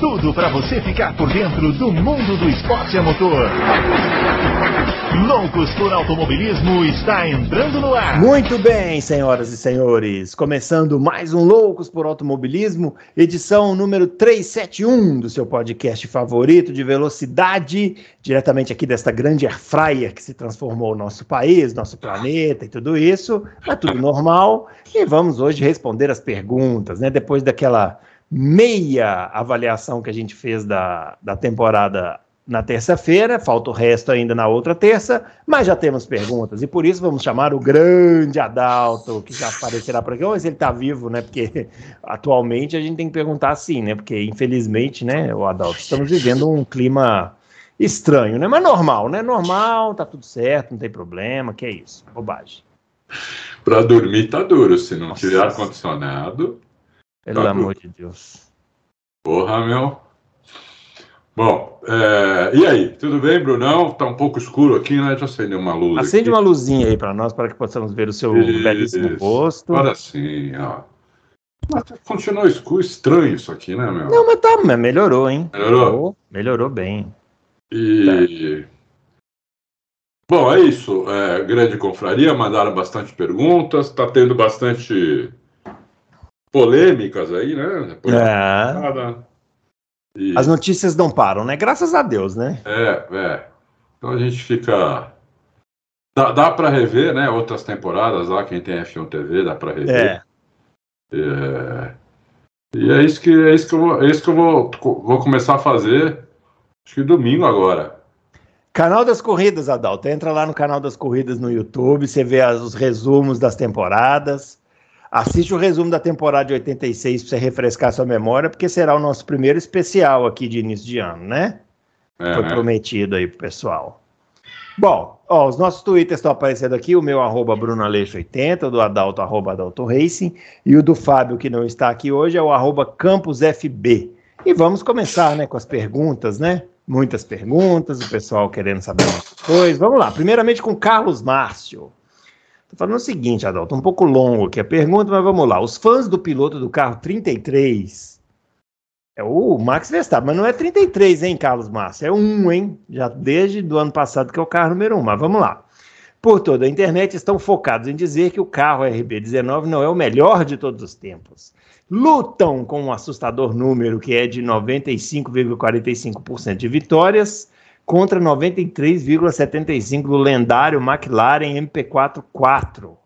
tudo para você ficar por dentro do mundo do esporte a motor. Loucos por Automobilismo está entrando no ar. Muito bem, senhoras e senhores. Começando mais um Loucos por Automobilismo, edição número 371 do seu podcast favorito de velocidade, diretamente aqui desta grande airfryer que se transformou o nosso país, nosso planeta e tudo isso. É tudo normal. E vamos hoje responder as perguntas, né? Depois daquela meia avaliação que a gente fez da, da temporada na terça-feira, falta o resto ainda na outra terça, mas já temos perguntas, e por isso vamos chamar o grande Adalto, que já aparecerá por aqui, ou se ele está vivo, né, porque atualmente a gente tem que perguntar assim, né, porque infelizmente, né, o Adalto, estamos vivendo um clima estranho, né, mas normal, né, normal, tá tudo certo, não tem problema, que é isso, bobagem. Para dormir tá duro, se não Nossa. tiver ar-condicionado... Pelo tá amor de Deus. Porra, meu. Bom, é... e aí, tudo bem, Brunão? Tá um pouco escuro aqui, né? Deixa eu acender uma luz. Acende aqui. uma luzinha aí para nós, para que possamos ver o seu isso. belíssimo rosto. Agora sim, ó. Mas continua escuro, estranho isso aqui, né, meu? Não, mas tá, mas melhorou, hein? Melhorou? Melhorou bem. E. É. Bom, é isso. É, grande confraria, mandaram bastante perguntas, tá tendo bastante polêmicas aí, né? É. E... As notícias não param, né? Graças a Deus, né? É, é. Então a gente fica. Dá, dá para rever, né? Outras temporadas lá, quem tem F1 TV, dá para rever. É. é. E é isso que, é isso que, eu, vou, é isso que eu vou, vou começar a fazer, acho que domingo agora. Canal das Corridas, Adalto. Entra lá no canal das Corridas no YouTube, você vê as, os resumos das temporadas. Assiste o resumo da temporada de 86 para você refrescar sua memória, porque será o nosso primeiro especial aqui de início de ano, né? É, Foi prometido aí pro pessoal. Bom, ó, os nossos twitters estão aparecendo aqui, o meu arroba brunoaleixo80, o do Adalto, arroba Adalto Racing, e o do Fábio, que não está aqui hoje, é o arroba campusfb. E vamos começar, né, com as perguntas, né? Muitas perguntas, o pessoal querendo saber muitas coisas. Vamos lá, primeiramente com Carlos Márcio. Estou falando o seguinte, Adalto, um pouco longo aqui a pergunta, mas vamos lá. Os fãs do piloto do carro 33 é o Max Verstappen, mas não é 33, hein, Carlos Márcio? É um, hein? Já desde do ano passado que é o carro número um, mas vamos lá. Por toda a internet estão focados em dizer que o carro RB19 não é o melhor de todos os tempos. Lutam com um assustador número que é de 95,45% de vitórias contra 93,75 do lendário McLaren MP4 4.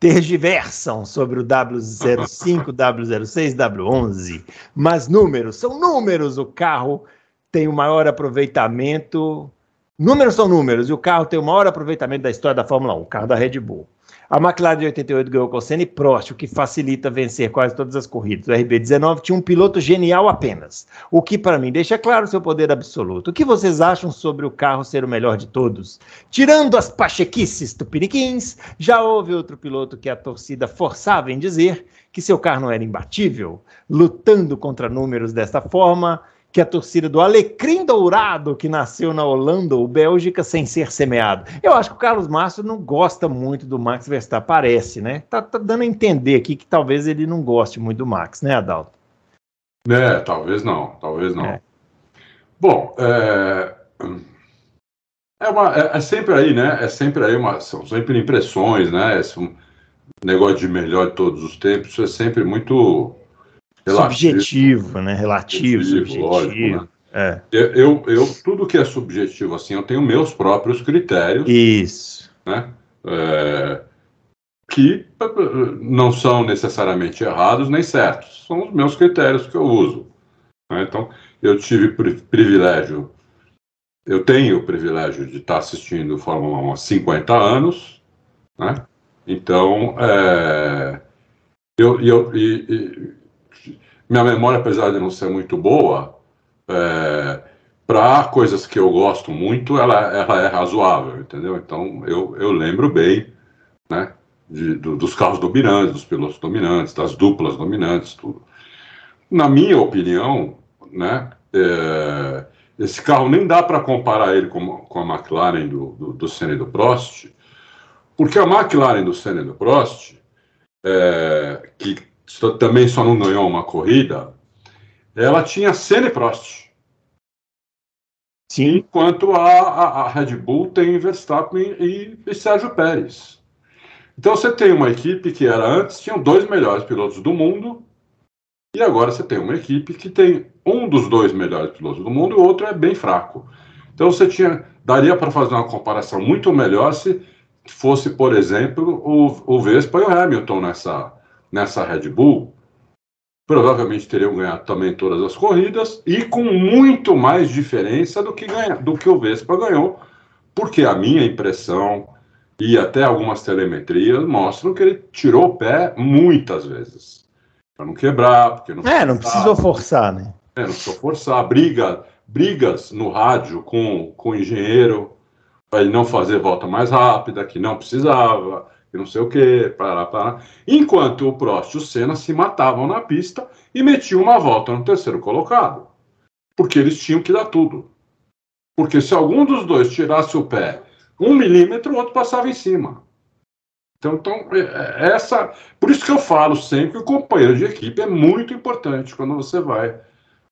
Tergiversam sobre o W05, W06, W11, mas números são números. O carro tem o maior aproveitamento. Números são números, e o carro tem o maior aproveitamento da história da Fórmula 1, o carro da Red Bull. A McLaren de 88 ganhou com Senna e Prost, o que facilita vencer quase todas as corridas. O RB19 tinha um piloto genial apenas, o que para mim deixa claro seu poder absoluto. O que vocês acham sobre o carro ser o melhor de todos? Tirando as pachequices tupiniquins, já houve outro piloto que a torcida forçava em dizer que seu carro não era imbatível, lutando contra números desta forma que a torcida do Alecrim Dourado, que nasceu na Holanda ou Bélgica, sem ser semeado. Eu acho que o Carlos Márcio não gosta muito do Max Verstappen, parece, né? Tá, tá dando a entender aqui que talvez ele não goste muito do Max, né, Adalto? É, talvez não, talvez não. É. Bom, é... É, uma, é, é, sempre aí, né? É sempre aí uma. São sempre impressões, né? Esse um negócio de melhor de todos os tempos, isso é sempre muito subjetivo, né? Relativo, subjetivo. Lógico, né? É. Eu, eu, tudo que é subjetivo, assim, eu tenho meus próprios critérios. Isso. Né? É, que não são necessariamente errados nem certos. São os meus critérios que eu uso. Né? Então, eu tive privilégio, eu tenho o privilégio de estar assistindo Fórmula 1 há 50 anos, né? Então, é, eu, eu, e, minha memória, apesar de não ser muito boa, é, para coisas que eu gosto muito, ela, ela é razoável, entendeu? Então eu, eu lembro bem, né? De, do, dos carros dominantes, dos pilotos dominantes, das duplas dominantes, tudo. Na minha opinião, né? É, esse carro nem dá para comparar ele com, com a McLaren do, do, do Senna e do Prost, porque a McLaren do Senna e do Prost, é, que também só não ganhou uma corrida, ela tinha Senna e Prost. Sim. Enquanto a, a, a, Red Bull tem Verstappen e, e Sérgio Pérez. Então você tem uma equipe que era antes, tinham dois melhores pilotos do mundo, e agora você tem uma equipe que tem um dos dois melhores pilotos do mundo e o outro é bem fraco. Então você tinha. Daria para fazer uma comparação muito melhor se fosse, por exemplo, o, o Vespa e o Hamilton nessa, nessa Red Bull. Provavelmente teriam ganhado também todas as corridas e com muito mais diferença do que, ganha, do que o Vespa ganhou, porque a minha impressão e até algumas telemetrias mostram que ele tirou o pé muitas vezes. Para não quebrar, porque não. É, não precisou forçar, né? É, não precisou forçar. Briga, brigas no rádio com, com o engenheiro para ele não fazer volta mais rápida, que não precisava, que não sei o quê, para, para. Enquanto o Prost e o Senna se matavam na pista e metiam uma volta no terceiro colocado. Porque eles tinham que dar tudo. Porque se algum dos dois tirasse o pé um milímetro, o outro passava em cima. Então, então é, é, essa. Por isso que eu falo sempre que o companheiro de equipe é muito importante quando você vai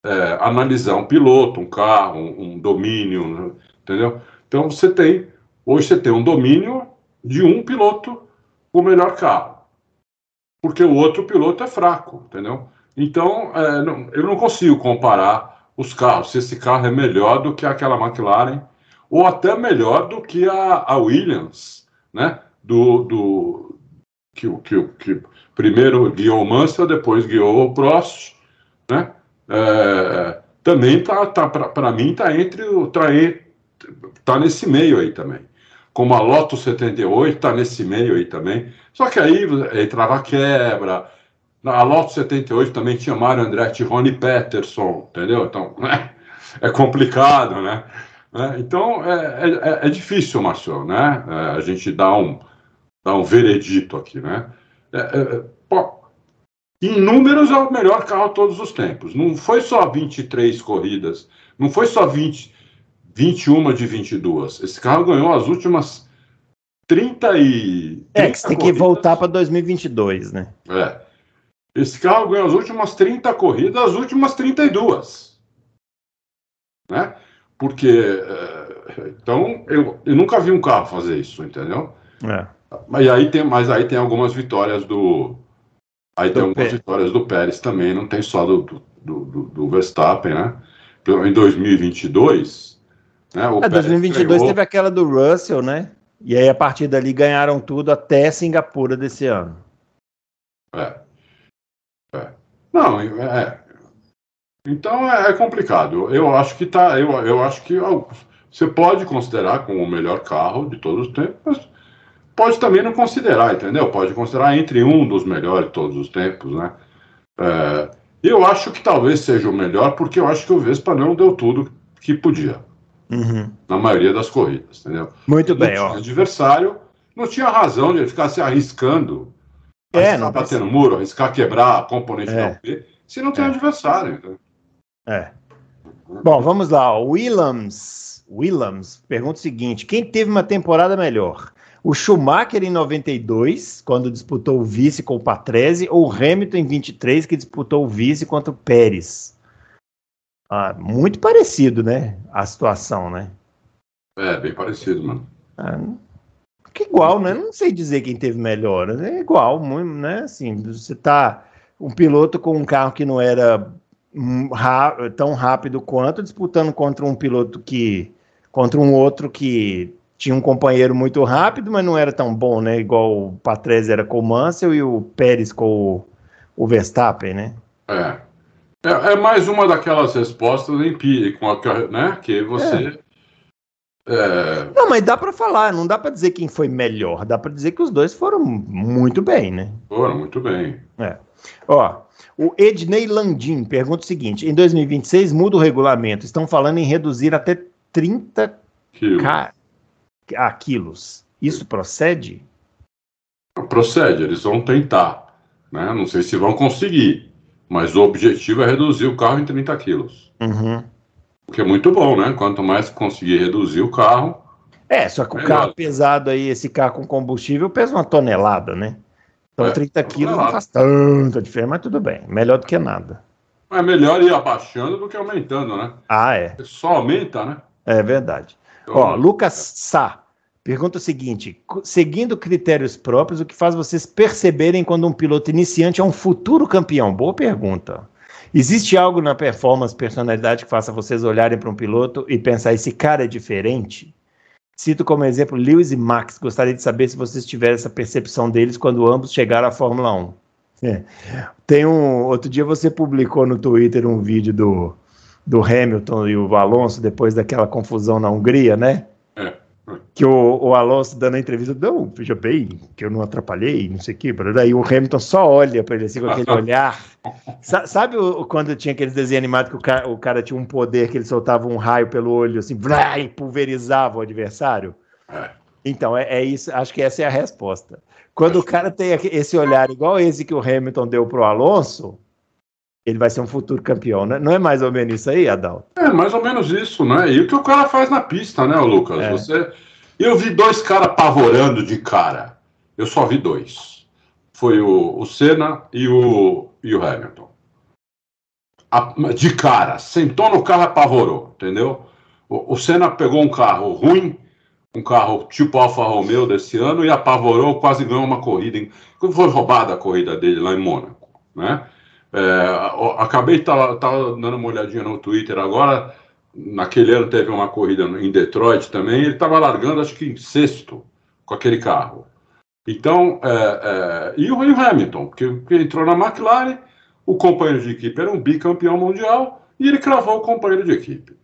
é, analisar um piloto, um carro, um, um domínio, né? entendeu? Então você tem, hoje você tem um domínio de um piloto o melhor carro, porque o outro piloto é fraco, entendeu? Então é, não, eu não consigo comparar os carros, se esse carro é melhor do que aquela McLaren, ou até melhor do que a, a Williams, né? Do, do que, que, que primeiro guiou o Mansell, depois guiou o Prost, né? É, também tá, tá para mim tá entre o tá, tá nesse meio aí também. Como a Loto 78 tá nesse meio aí também. Só que aí entrava quebra. A Loto 78 também tinha Mário Andretti e Rony Peterson, entendeu? Então, é complicado, né? É, então, é, é, é, difícil, Marcelo, né? É, a gente dá um, dá um veredito aqui, né? É, é, em números é o melhor carro todos os tempos. Não foi só 23 corridas, não foi só 20, 21 de 22. Esse carro ganhou as últimas 30 e. 30 é, que você tem que voltar para 2022, né? É. Esse carro ganhou as últimas 30 corridas, as últimas 32. Né? Porque. É, então, eu, eu nunca vi um carro fazer isso, entendeu? É. Mas aí tem, mas aí tem algumas vitórias do. Aí do tem algumas Pérez. vitórias do Pérez também, não tem só do, do, do, do Verstappen, né? Em 2022, né? O é, 2022 ganhou... teve aquela do Russell, né? E aí a partir dali ganharam tudo até Singapura desse ano. É. é. Não, é. Então é, é complicado. Eu acho que tá. Eu, eu acho que você pode considerar como o melhor carro de todos os tempos, mas pode também não considerar, entendeu? Pode considerar entre um dos melhores de todos os tempos, né? É, eu acho que talvez seja o melhor, porque eu acho que o Vespa não deu tudo que podia. Uhum. Na maioria das corridas, entendeu? Muito bem, ó. adversário não tinha razão de ele ficar se arriscando. É, arriscar não bater no muro, arriscar quebrar a componente é. da UP, se não tem é. adversário. Então. É. Bom, vamos lá. Williams, Williams pergunta o seguinte: quem teve uma temporada melhor? O Schumacher em 92, quando disputou o vice com o Patrese, ou o Hamilton em 23, que disputou o vice contra o Pérez? Ah, muito parecido, né? A situação, né? É, bem parecido, mano. Ah, que igual, né? Não sei dizer quem teve melhor. É igual, muito, né? Assim, você tá um piloto com um carro que não era tão rápido quanto, disputando contra um piloto que. contra um outro que tinha um companheiro muito rápido, mas não era tão bom, né? Igual o Patrese era com o Mansell e o Pérez com o, o Verstappen, né? É. é. é. mais uma daquelas respostas empíricas, né? Que você. É. É... Não, mas dá para falar, não dá para dizer quem foi melhor, dá para dizer que os dois foram muito bem, né? Foram muito bem. É. Ó, o Ednei Landim pergunta o seguinte: em 2026 muda o regulamento, estão falando em reduzir até 30 quilos. Ah, quilos. Isso procede? Procede, eles vão tentar. Né? Não sei se vão conseguir, mas o objetivo é reduzir o carro em 30 quilos. Uhum. O que é muito bom, né? Quanto mais conseguir reduzir o carro. É, só que o carro pesado aí, esse carro com combustível, pesa uma tonelada, né? Então é, 30 quilos não faz tanta diferença, mas tudo bem. Melhor do que nada. É melhor ir abaixando do que aumentando, né? Ah, é. Só aumenta, né? É verdade. Então, Ó, Lucas Sá pergunta o seguinte: seguindo critérios próprios, o que faz vocês perceberem quando um piloto iniciante é um futuro campeão? Boa pergunta. Existe algo na performance, personalidade que faça vocês olharem para um piloto e pensar esse cara é diferente? Cito como exemplo Lewis e Max. Gostaria de saber se vocês tiveram essa percepção deles quando ambos chegaram à Fórmula 1. É. Tem um. Outro dia você publicou no Twitter um vídeo do, do Hamilton e o Alonso depois daquela confusão na Hungria, né? Que o, o Alonso dando a entrevista, não, veja bem, que eu não atrapalhei, não sei o quê. Daí o Hamilton só olha para ele assim com aquele olhar. Sa sabe o, quando tinha aqueles desenhos animados que o cara, o cara, tinha um poder que ele soltava um raio pelo olho assim, e pulverizava o adversário? É. Então, é, é isso, acho que essa é a resposta. Quando o cara tem esse olhar igual esse que o Hamilton deu pro Alonso, ele vai ser um futuro campeão, né? Não é mais ou menos isso aí, Adalto? É mais ou menos isso, né? E o que o cara faz na pista, né, Lucas? É. Você, eu vi dois caras apavorando de cara. Eu só vi dois. Foi o, o Senna e o, e o Hamilton. A, de cara, sentou no carro, apavorou, entendeu? O, o Senna pegou um carro ruim, um carro tipo Alfa Romeo desse ano e apavorou, quase ganhou uma corrida. Em, foi roubada a corrida dele lá em Mônaco, né? É, acabei de estar tá, tá dando uma olhadinha no Twitter agora. Naquele ano teve uma corrida em Detroit também. Ele estava largando, acho que em sexto, com aquele carro. Então, é, é, e o Hamilton, que, que entrou na McLaren, o companheiro de equipe era um bicampeão mundial e ele cravou o companheiro de equipe.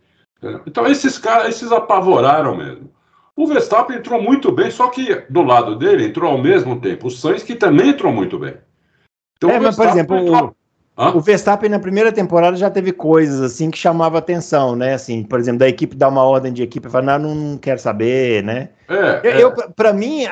Então, esses caras, esses apavoraram mesmo. O Verstappen entrou muito bem, só que do lado dele entrou ao mesmo tempo o Sainz, que também entrou muito bem. Então, é, mas, por exemplo, entrou... O Verstappen na primeira temporada já teve coisas assim que chamavam atenção, né? Assim, por exemplo, da equipe dar uma ordem de equipe e falar, não, não quero saber, né? É, eu, é. para mim,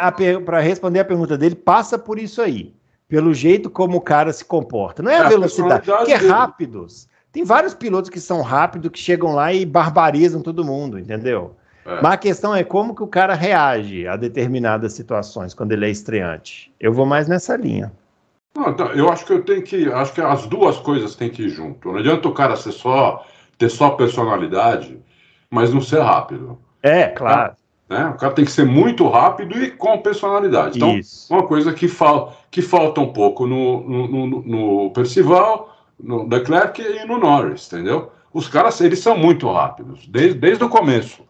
para responder a pergunta dele, passa por isso aí. Pelo jeito como o cara se comporta. Não é, é a velocidade, porque é rápidos. Tem vários pilotos que são rápidos, que chegam lá e barbarizam todo mundo, entendeu? É. Mas a questão é como que o cara reage a determinadas situações quando ele é estreante. Eu vou mais nessa linha. Não, então, eu acho que eu tenho que. Acho que as duas coisas têm que ir junto. Não adianta o cara ser só, ter só personalidade, mas não ser rápido. É, claro. Né? O cara tem que ser muito rápido e com personalidade. Então, Isso. uma coisa que, fal, que falta um pouco no, no, no, no Percival, no Leclerc e no Norris, entendeu? Os caras, eles são muito rápidos, desde, desde o começo.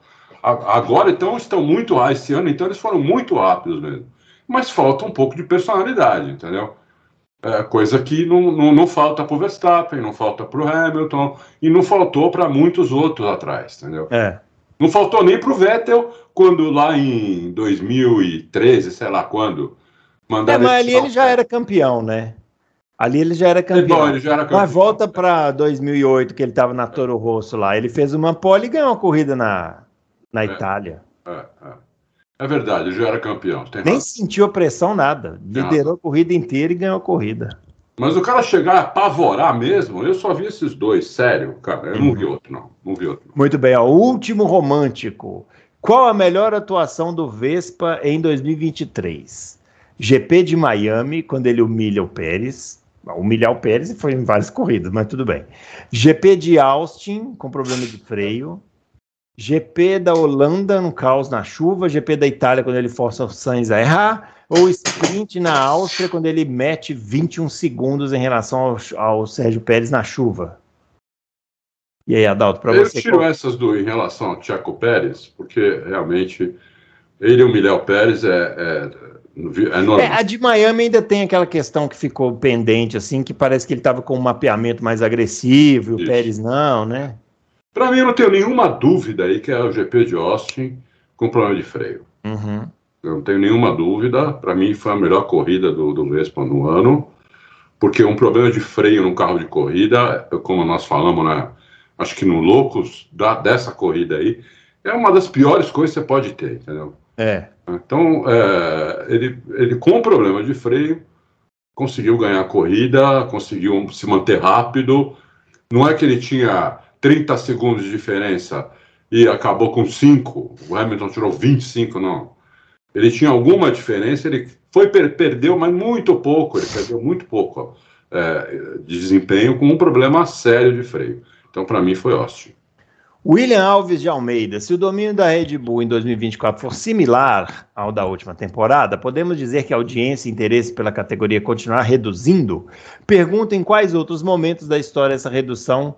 agora, então, estão muito rápidos. Esse ano, então, eles foram muito rápidos mesmo. Mas falta um pouco de personalidade, entendeu? É, coisa que não, não, não falta para o Verstappen, não falta para o Hamilton e não faltou para muitos outros atrás, entendeu? É. Não faltou nem para o Vettel quando lá em 2013, sei lá quando, mandaram. É, mas ali ele já era campeão, né? Ali ele já era campeão. Não, ele já era campeão. Mas volta para 2008 que ele estava na Toro Rosso lá, ele fez uma pole e ganhou uma corrida na, na é, Itália. É, é. É verdade, ele já era campeão. Nem razão. sentiu a pressão, nada. Liderou a corrida inteira e ganhou a corrida. Mas o cara chegar a apavorar mesmo, eu só vi esses dois, sério, cara. Eu uhum. não vi outro, não. Não vi outro. Não. Muito bem, ó, último romântico. Qual a melhor atuação do Vespa em 2023? GP de Miami, quando ele humilha o Pérez. Humilhar o Pérez foi em várias corridas, mas tudo bem. GP de Austin, com problema de freio. GP da Holanda no caos na chuva, GP da Itália quando ele força o Sainz a errar, ou sprint na Áustria quando ele mete 21 segundos em relação ao, ao Sérgio Pérez na chuva. E aí, Adalto, para você. Eu tiro qual... essas duas em relação ao Tiago Pérez, porque realmente ele humilhar o Pérez é, é, é. É, a de Miami ainda tem aquela questão que ficou pendente, assim, que parece que ele estava com um mapeamento mais agressivo e o. Pérez não, né? Para mim, eu não tenho nenhuma dúvida aí que é o GP de Austin com problema de freio. Uhum. Eu não tenho nenhuma dúvida. Para mim, foi a melhor corrida do, do Vespa no ano, porque um problema de freio num carro de corrida, como nós falamos, né, acho que no Loucos da, dessa corrida aí, é uma das piores coisas que você pode ter, entendeu? É. Então, é, ele, ele com problema de freio, conseguiu ganhar a corrida, conseguiu se manter rápido. Não é que ele tinha 30 segundos de diferença e acabou com 5, o Hamilton tirou 25, não. Ele tinha alguma diferença, ele foi perdeu, mas muito pouco, ele perdeu muito pouco é, de desempenho com um problema sério de freio. Então, para mim, foi ótimo. William Alves de Almeida, se o domínio da Red Bull em 2024 for similar ao da última temporada, podemos dizer que a audiência e interesse pela categoria continuará reduzindo? Pergunto em quais outros momentos da história essa redução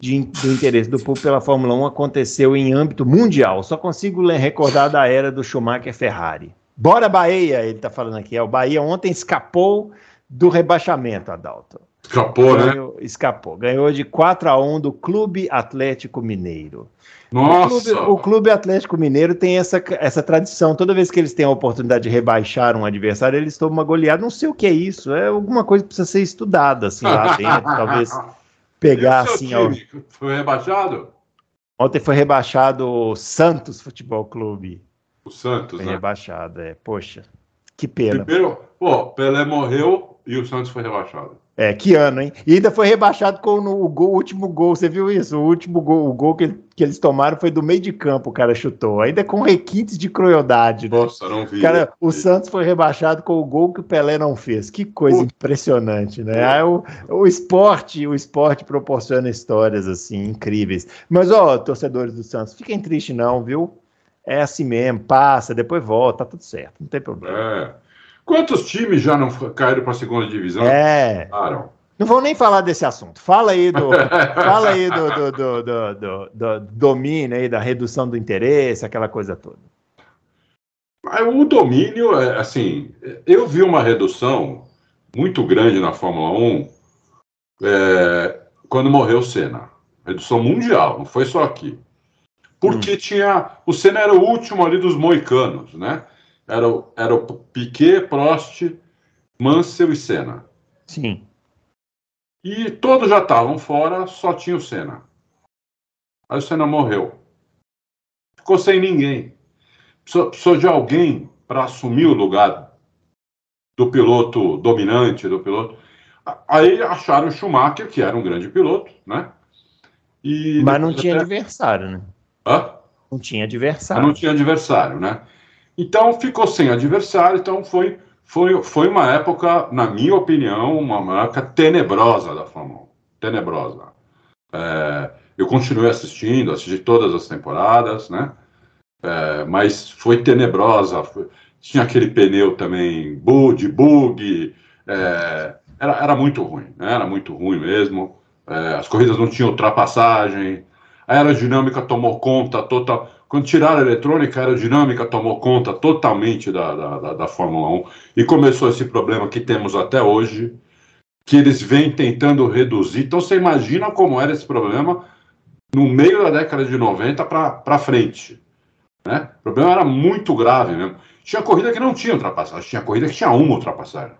de, do interesse do público pela Fórmula 1 aconteceu em âmbito mundial. Só consigo recordar da era do Schumacher Ferrari. Bora Bahia, ele está falando aqui. É, o Bahia ontem escapou do rebaixamento, Adalto. Escapou, né? Ganhou, né? Escapou. Ganhou de 4 a 1 do Clube Atlético Mineiro. Nossa! O Clube, o Clube, Atlético Mineiro tem essa, essa tradição. Toda vez que eles têm a oportunidade de rebaixar um adversário, eles tomam uma goleada. Não sei o que é isso. É alguma coisa que precisa ser estudada, assim, lá dentro. talvez pegar, assim... Ó... Foi rebaixado? Ontem foi rebaixado o Santos Futebol Clube. O Santos, foi né? rebaixado, é. Poxa, que pena. Primeiro, pô, Pelé morreu e o Santos foi rebaixado. É, que ano, hein? E ainda foi rebaixado com o, gol, o último gol, você viu isso? O último gol, o gol que, que, eles tomaram foi do meio de campo, o cara chutou. Ainda com requintes de crueldade. Né? Nossa, não vi. Cara, o Santos foi rebaixado com o gol que o Pelé não fez. Que coisa impressionante, né? Aí, o, o esporte, o esporte proporciona histórias assim incríveis. Mas, ó, torcedores do Santos, fiquem tristes não, viu? É assim mesmo, passa, depois volta, tá tudo certo, não tem problema. É. Quantos times já não caíram para a segunda divisão? É. Não vou nem falar desse assunto. Fala aí do, fala aí do, do, do, do, do domínio aí, da redução do interesse, aquela coisa toda. O domínio, é, assim, eu vi uma redução muito grande na Fórmula 1 é, quando morreu o Senna. Redução mundial, não foi só aqui. Porque hum. tinha. O Senna era o último ali dos moicanos, né? Era, era o Piquet, Prost, Mansell e Senna. Sim. E todos já estavam fora, só tinha o Senna. Aí o Senna morreu. Ficou sem ninguém. Precisou, precisou de alguém para assumir o lugar do piloto dominante, do piloto. Aí acharam o Schumacher, que era um grande piloto, né? E Mas não tinha até... adversário, né? Hã? Não tinha adversário. Não tinha adversário, né? Então ficou sem adversário, então foi, foi, foi uma época, na minha opinião, uma época tenebrosa da Fórmula 1. Tenebrosa. É, eu continuei assistindo, assisti todas as temporadas, né? É, mas foi tenebrosa. Foi, tinha aquele pneu também de bug. É, era, era muito ruim, né? era muito ruim mesmo. É, as corridas não tinham ultrapassagem. A aerodinâmica tomou conta total. Quando tiraram a eletrônica, a aerodinâmica tomou conta totalmente da, da, da, Fórmula 1 e começou esse problema que temos até hoje, que eles vêm tentando reduzir. Então você imagina como era esse problema no meio da década de 90 para frente. Né? O problema era muito grave mesmo. Tinha corrida que não tinha ultrapassagem, tinha corrida que tinha uma ultrapassagem.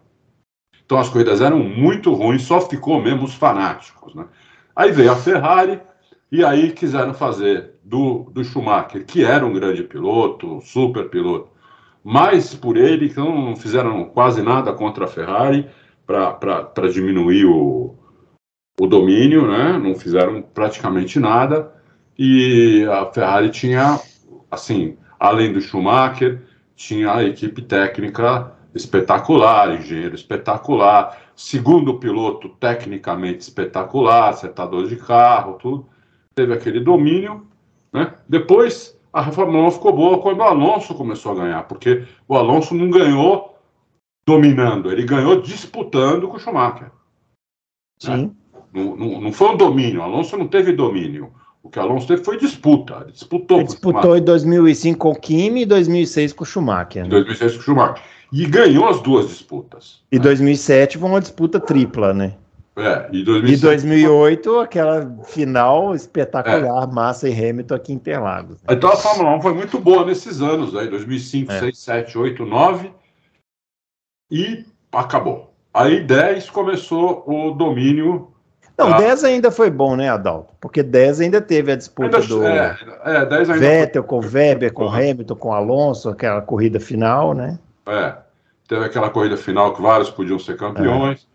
Então as corridas eram muito ruins, só ficou mesmo os fanáticos. Né? Aí veio a Ferrari, e aí quiseram fazer do, do Schumacher, que era um grande piloto, super piloto, mas por ele que não fizeram quase nada contra a Ferrari para diminuir o, o domínio, né? não fizeram praticamente nada. E a Ferrari tinha, assim, além do Schumacher, tinha a equipe técnica espetacular, engenheiro espetacular, segundo piloto tecnicamente espetacular, acertador de carro, tudo teve aquele domínio, né? Depois a Fórmula 1 ficou boa quando o Alonso começou a ganhar, porque o Alonso não ganhou dominando, ele ganhou disputando com o Schumacher. Né? Sim. Né? Não, não, não, foi um domínio, o Alonso não teve domínio. O que o Alonso teve foi disputa. Ele disputou ele disputou em 2005 com o Kimi e 2006 com o Schumacher. Né? Em 2006 com o Schumacher. E ganhou as duas disputas. E né? 2007 foi uma disputa tripla, né? É, e, 2007, e 2008, aquela final espetacular, é. Massa e Hamilton aqui em Interlagos. Né? Então a Fórmula 1 foi muito boa nesses anos, aí, 2005, é. 6, 7, 8, 9, e acabou. Aí 10 começou o domínio. Não, 10 ainda foi bom, né, Adalto? Porque 10 ainda teve a disputa ainda, do é, é, 10 ainda Vettel foi... com Weber, com Hamilton, com Alonso, aquela corrida final, né? É, teve aquela corrida final que vários podiam ser campeões.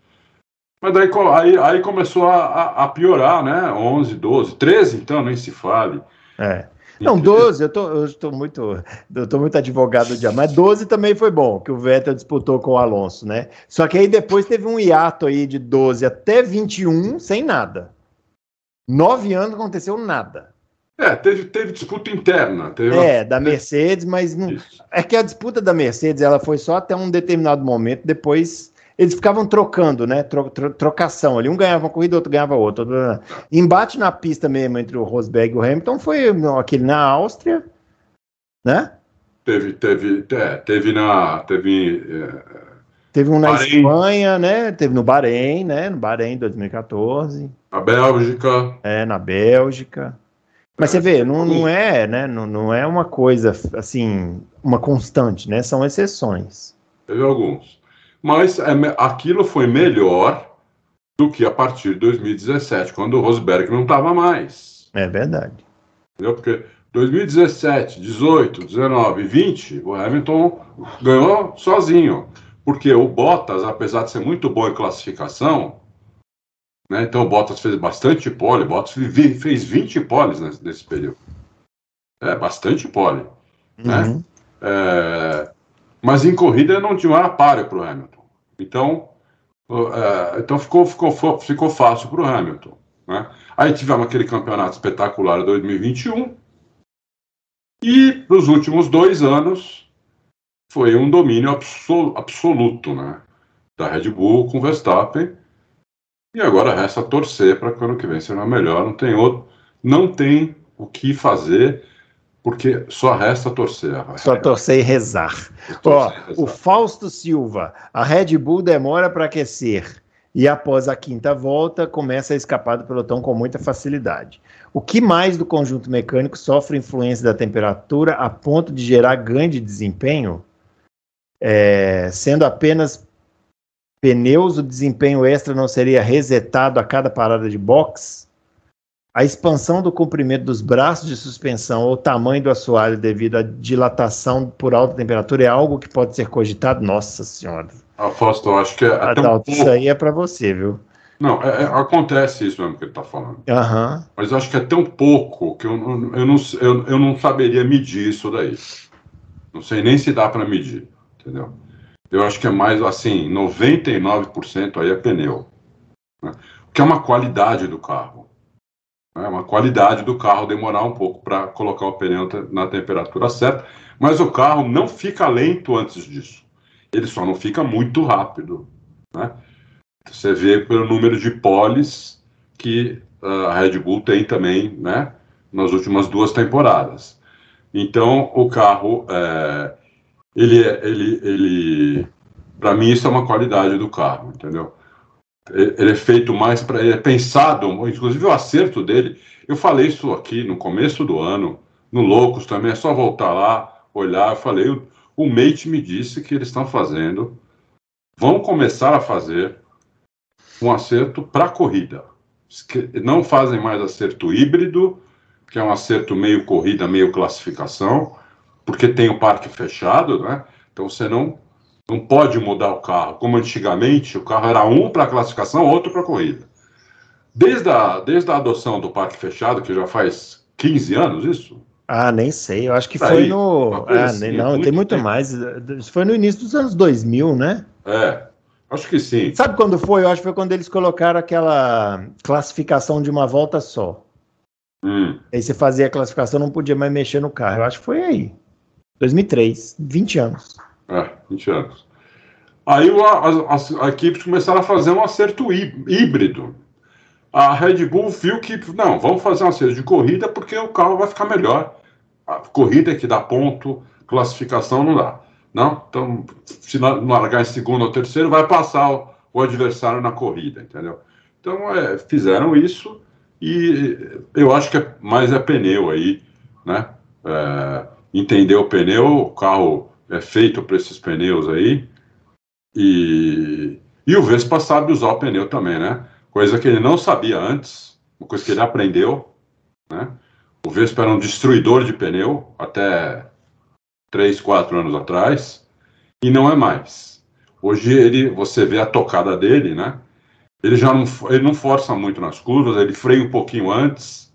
Mas daí aí, aí começou a, a, piorar, né? 11, 12, 13, então nem se fale. É. Não, 12, eu tô, eu tô muito, eu tô muito advogado de mas 12 também foi bom, que o Vettel disputou com o Alonso, né? Só que aí depois teve um hiato aí de 12 até 21 sem nada. Nove anos não aconteceu nada. É, teve, teve disputa interna. Teve é, uma... da Mercedes, mas não... é que a disputa da Mercedes ela foi só até um determinado momento, depois eles ficavam trocando, né? Tro, tro, trocação ali. Um ganhava uma corrida, outro ganhava outra. Embate na pista mesmo entre o Rosberg e o Hamilton foi aquele na Áustria, né? Teve, teve, é, teve na. Teve, é, teve um na Bahrein. Espanha, né? Teve no Bahrein, né? No Bahrein 2014. Na Bélgica. É, na Bélgica. Mas você vê, não, não é, né? Não, não é uma coisa assim, uma constante, né? São exceções. Teve alguns mas é, aquilo foi melhor do que a partir de 2017, quando o Rosberg não estava mais. É verdade. Entendeu? Porque 2017, 18, 19 20, o Hamilton ganhou sozinho. Porque o Bottas, apesar de ser muito bom em classificação, né, então o Bottas fez bastante pole, o Bottas fez 20 poles nesse, nesse período. É, bastante pole. Né? Uhum. Né? É, mas em corrida não tinha um páreo para o Hamilton. Então, uh, então ficou, ficou, ficou fácil para o Hamilton. Né? Aí tivemos aquele campeonato espetacular 2021. E nos últimos dois anos foi um domínio absol, absoluto né? da Red Bull com Verstappen. E agora resta torcer para que ano que vem seja melhor. Não tem outro, não tem o que fazer porque só resta torcer. Só torcer e rezar. Ó, o Fausto Silva, a Red Bull demora para aquecer e após a quinta volta começa a escapar do pelotão com muita facilidade. O que mais do conjunto mecânico sofre influência da temperatura a ponto de gerar ganho de desempenho? É, sendo apenas pneus, o desempenho extra não seria resetado a cada parada de box? A expansão do comprimento dos braços de suspensão ou o tamanho do assoalho devido à dilatação por alta temperatura é algo que pode ser cogitado? Nossa Senhora. Aposto, acho que é até Adalto, um pouco... Isso aí é para você, viu? Não, é, é, acontece isso mesmo que ele está falando. Uhum. Mas acho que é tão pouco que eu, eu, não, eu, eu não saberia medir isso daí. Não sei nem se dá para medir, entendeu? Eu acho que é mais assim, 99% aí é pneu. Né? Que é uma qualidade do carro. É uma qualidade do carro demorar um pouco para colocar o pneu na temperatura certa, mas o carro não fica lento antes disso. Ele só não fica muito rápido. Né? Você vê pelo número de poles que ah, a Red Bull tem também né, nas últimas duas temporadas. Então, o carro, é, ele, ele, ele para mim, isso é uma qualidade do carro, entendeu? Ele é feito mais para. Ele é pensado, inclusive o acerto dele. Eu falei isso aqui no começo do ano, no Loucos também, é só voltar lá, olhar. Eu falei, o, o Mate me disse que eles estão fazendo, vão começar a fazer um acerto para corrida. Não fazem mais acerto híbrido, que é um acerto meio corrida, meio classificação, porque tem o parque fechado, né? Então você não não pode mudar o carro. Como antigamente, o carro era um para classificação, outro para corrida. Desde a, desde a adoção do parque fechado, que já faz 15 anos isso? Ah, nem sei. Eu acho que foi no. Ah, assim, não, muito tem muito tempo. mais. Foi no início dos anos 2000, né? É, acho que sim. Sabe quando foi? Eu acho que foi quando eles colocaram aquela classificação de uma volta só. Hum. Aí você fazia a classificação, não podia mais mexer no carro. Eu acho que foi aí. 2003, 20 anos. É, 20 anos. Aí as, as equipes começaram a fazer um acerto híbrido. A Red Bull viu que, não, vamos fazer um acerto de corrida porque o carro vai ficar melhor. A corrida é que dá ponto, classificação não dá. Não? Então, se não largar em segundo ou terceiro, vai passar o, o adversário na corrida, entendeu? Então, é, fizeram isso e eu acho que é, mais é pneu aí, né? É, entender o pneu, o carro é feito para esses pneus aí. E, e o Vespa sabe usar o pneu também, né? Coisa que ele não sabia antes, uma coisa que ele aprendeu, né? O Vespa era um destruidor de pneu até 3, 4 anos atrás, e não é mais. Hoje ele, você vê a tocada dele, né? Ele já não, ele não força muito nas curvas, ele freia um pouquinho antes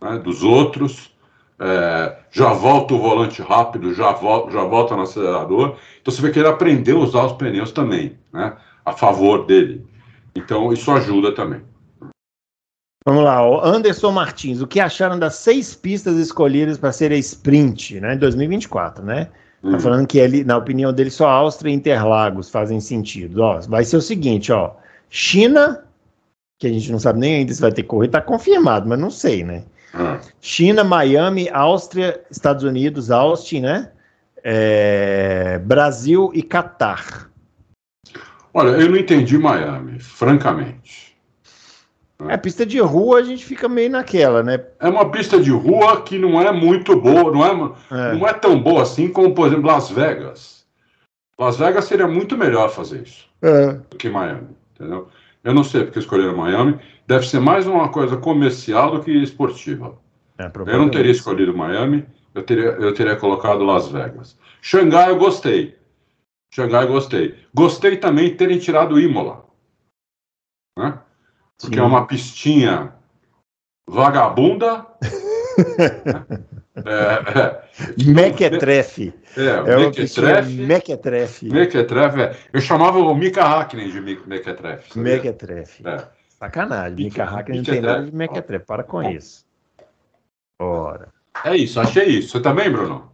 né, dos outros, é, já volta o volante rápido, já volta, já volta no acelerador. Então você vê que ele aprendeu a usar os pneus também, né, a favor dele. Então isso ajuda também. Vamos lá, Anderson Martins, o que acharam das seis pistas escolhidas para ser sprint, né, em 2024, né? Tá hum. falando que ele, na opinião dele, só Áustria e Interlagos fazem sentido. Ó, vai ser o seguinte, ó, China, que a gente não sabe nem ainda se vai ter corrida, tá confirmado, mas não sei, né? Hum. China, Miami, Áustria, Estados Unidos, Austin, né? É, Brasil e Catar. Olha, eu não entendi Miami, francamente. É, pista de rua a gente fica meio naquela, né? É uma pista de rua que não é muito boa, não é, é. Não é tão boa assim como, por exemplo, Las Vegas. Las Vegas seria muito melhor fazer isso é. do que Miami, entendeu? Eu não sei porque escolheram Miami. Deve ser mais uma coisa comercial do que esportiva. É, eu não teria escolhido Miami, eu teria, eu teria colocado Las Vegas. Xangai eu gostei. Xangai eu gostei. Gostei também de terem tirado Imola. Né? Porque Sim. é uma pistinha vagabunda. é, é, mequetrefe. É, é mequetrefe. Mequetrefe. Mequetrefe. É. Eu chamava o Mika Hakkinen de mequetrefe. Mequetrefe. É. Sacanagem. Mika Hakkinen não tem nada de mequetrefe. Para com isso. Ora. É isso, achei isso. Você também, Bruno?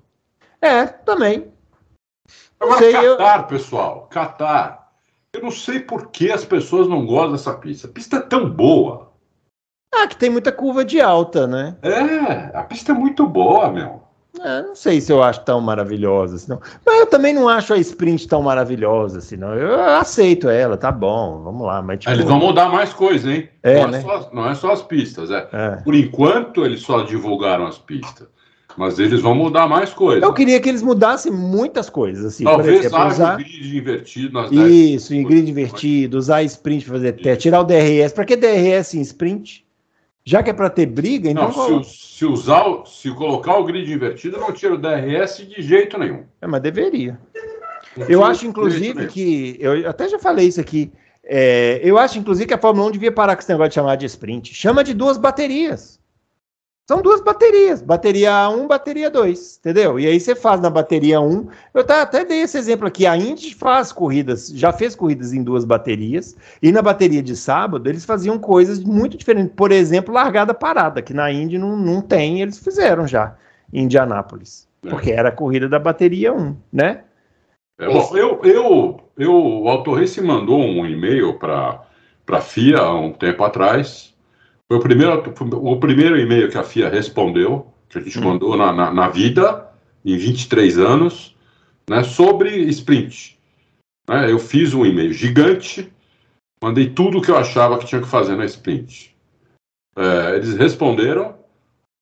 É, também. Agora, sei, Catar, eu... pessoal. Catar. Eu não sei por que as pessoas não gostam dessa pista. A pista é tão boa. Ah, que tem muita curva de alta, né? É, a pista é muito boa, meu. É, não sei se eu acho tão maravilhosa assim, não. Mas eu também não acho a sprint tão maravilhosa assim, não. Eu aceito ela, tá bom, vamos lá. Mas, tipo... Eles vão mudar mais coisas, hein? É, não, é né? é só, não é só as pistas, é. é. Por enquanto, eles só divulgaram as pistas. Mas eles vão mudar mais coisas. Eu queria que eles mudassem muitas coisas. Assim, Talvez exemplo, usar grid invertido nas Isso, em grid invertido, usar sprint para fazer teste, tirar o DRS. Para que DRS em sprint? Já que é para ter briga, então. Não, se, se, usar, se colocar o grid invertido, não tira o DRS de jeito nenhum. É, mas deveria. eu acho, inclusive, que. Eu até já falei isso aqui. É, eu acho, inclusive, que a Fórmula 1 devia parar com esse negócio de chamar de sprint. Chama de duas baterias. São duas baterias, bateria 1, bateria 2, entendeu? E aí você faz na bateria 1. Eu até dei esse exemplo aqui. A Indy faz corridas, já fez corridas em duas baterias, e na bateria de sábado eles faziam coisas muito diferentes. Por exemplo, largada parada, que na Indy não, não tem, eles fizeram já em Indianápolis. É. Porque era a corrida da bateria 1, né? É, bom, eu, eu, eu, o Autorei se mandou um e-mail para a FIA há um tempo atrás foi o primeiro, o primeiro e-mail que a FIA respondeu, que a gente hum. mandou na, na, na, vida, em 23 anos, né, sobre sprint. Né, eu fiz um e-mail gigante, mandei tudo o que eu achava que tinha que fazer na sprint. É, eles responderam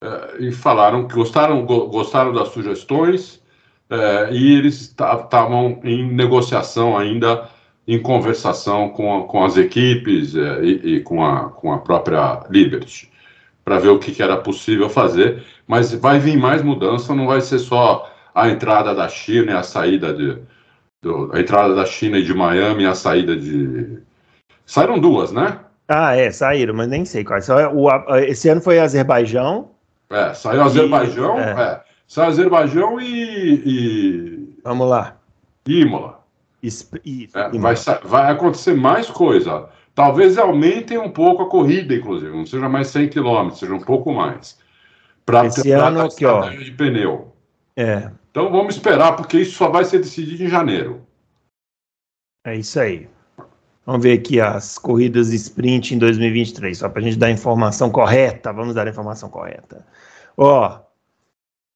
é, e falaram que gostaram, gostaram das sugestões é, e eles estavam em negociação ainda em conversação com, com as equipes é, e, e, com, a, com a própria Liberty, para ver o que, que, era possível fazer. Mas vai vir mais mudança, não vai ser só a entrada da China e a saída de. Do, a entrada da China e de Miami e a saída de. Saíram duas, né? Ah, é, saíram, mas nem sei quais. O, esse ano foi Azerbaijão. É, saiu Azerbaijão, é. é. Saiu Azerbaijão e, e. Vamos lá. Imola. É, vai, vai acontecer mais coisa. Talvez aumentem um pouco a corrida, inclusive, não seja mais 100 km, seja um pouco mais. Para Esse ano aqui, ó. de pneu. É. Então vamos esperar, porque isso só vai ser decidido em janeiro. É isso aí. Vamos ver aqui as corridas sprint em 2023, só para a gente dar a informação correta. Vamos dar a informação correta. Ó,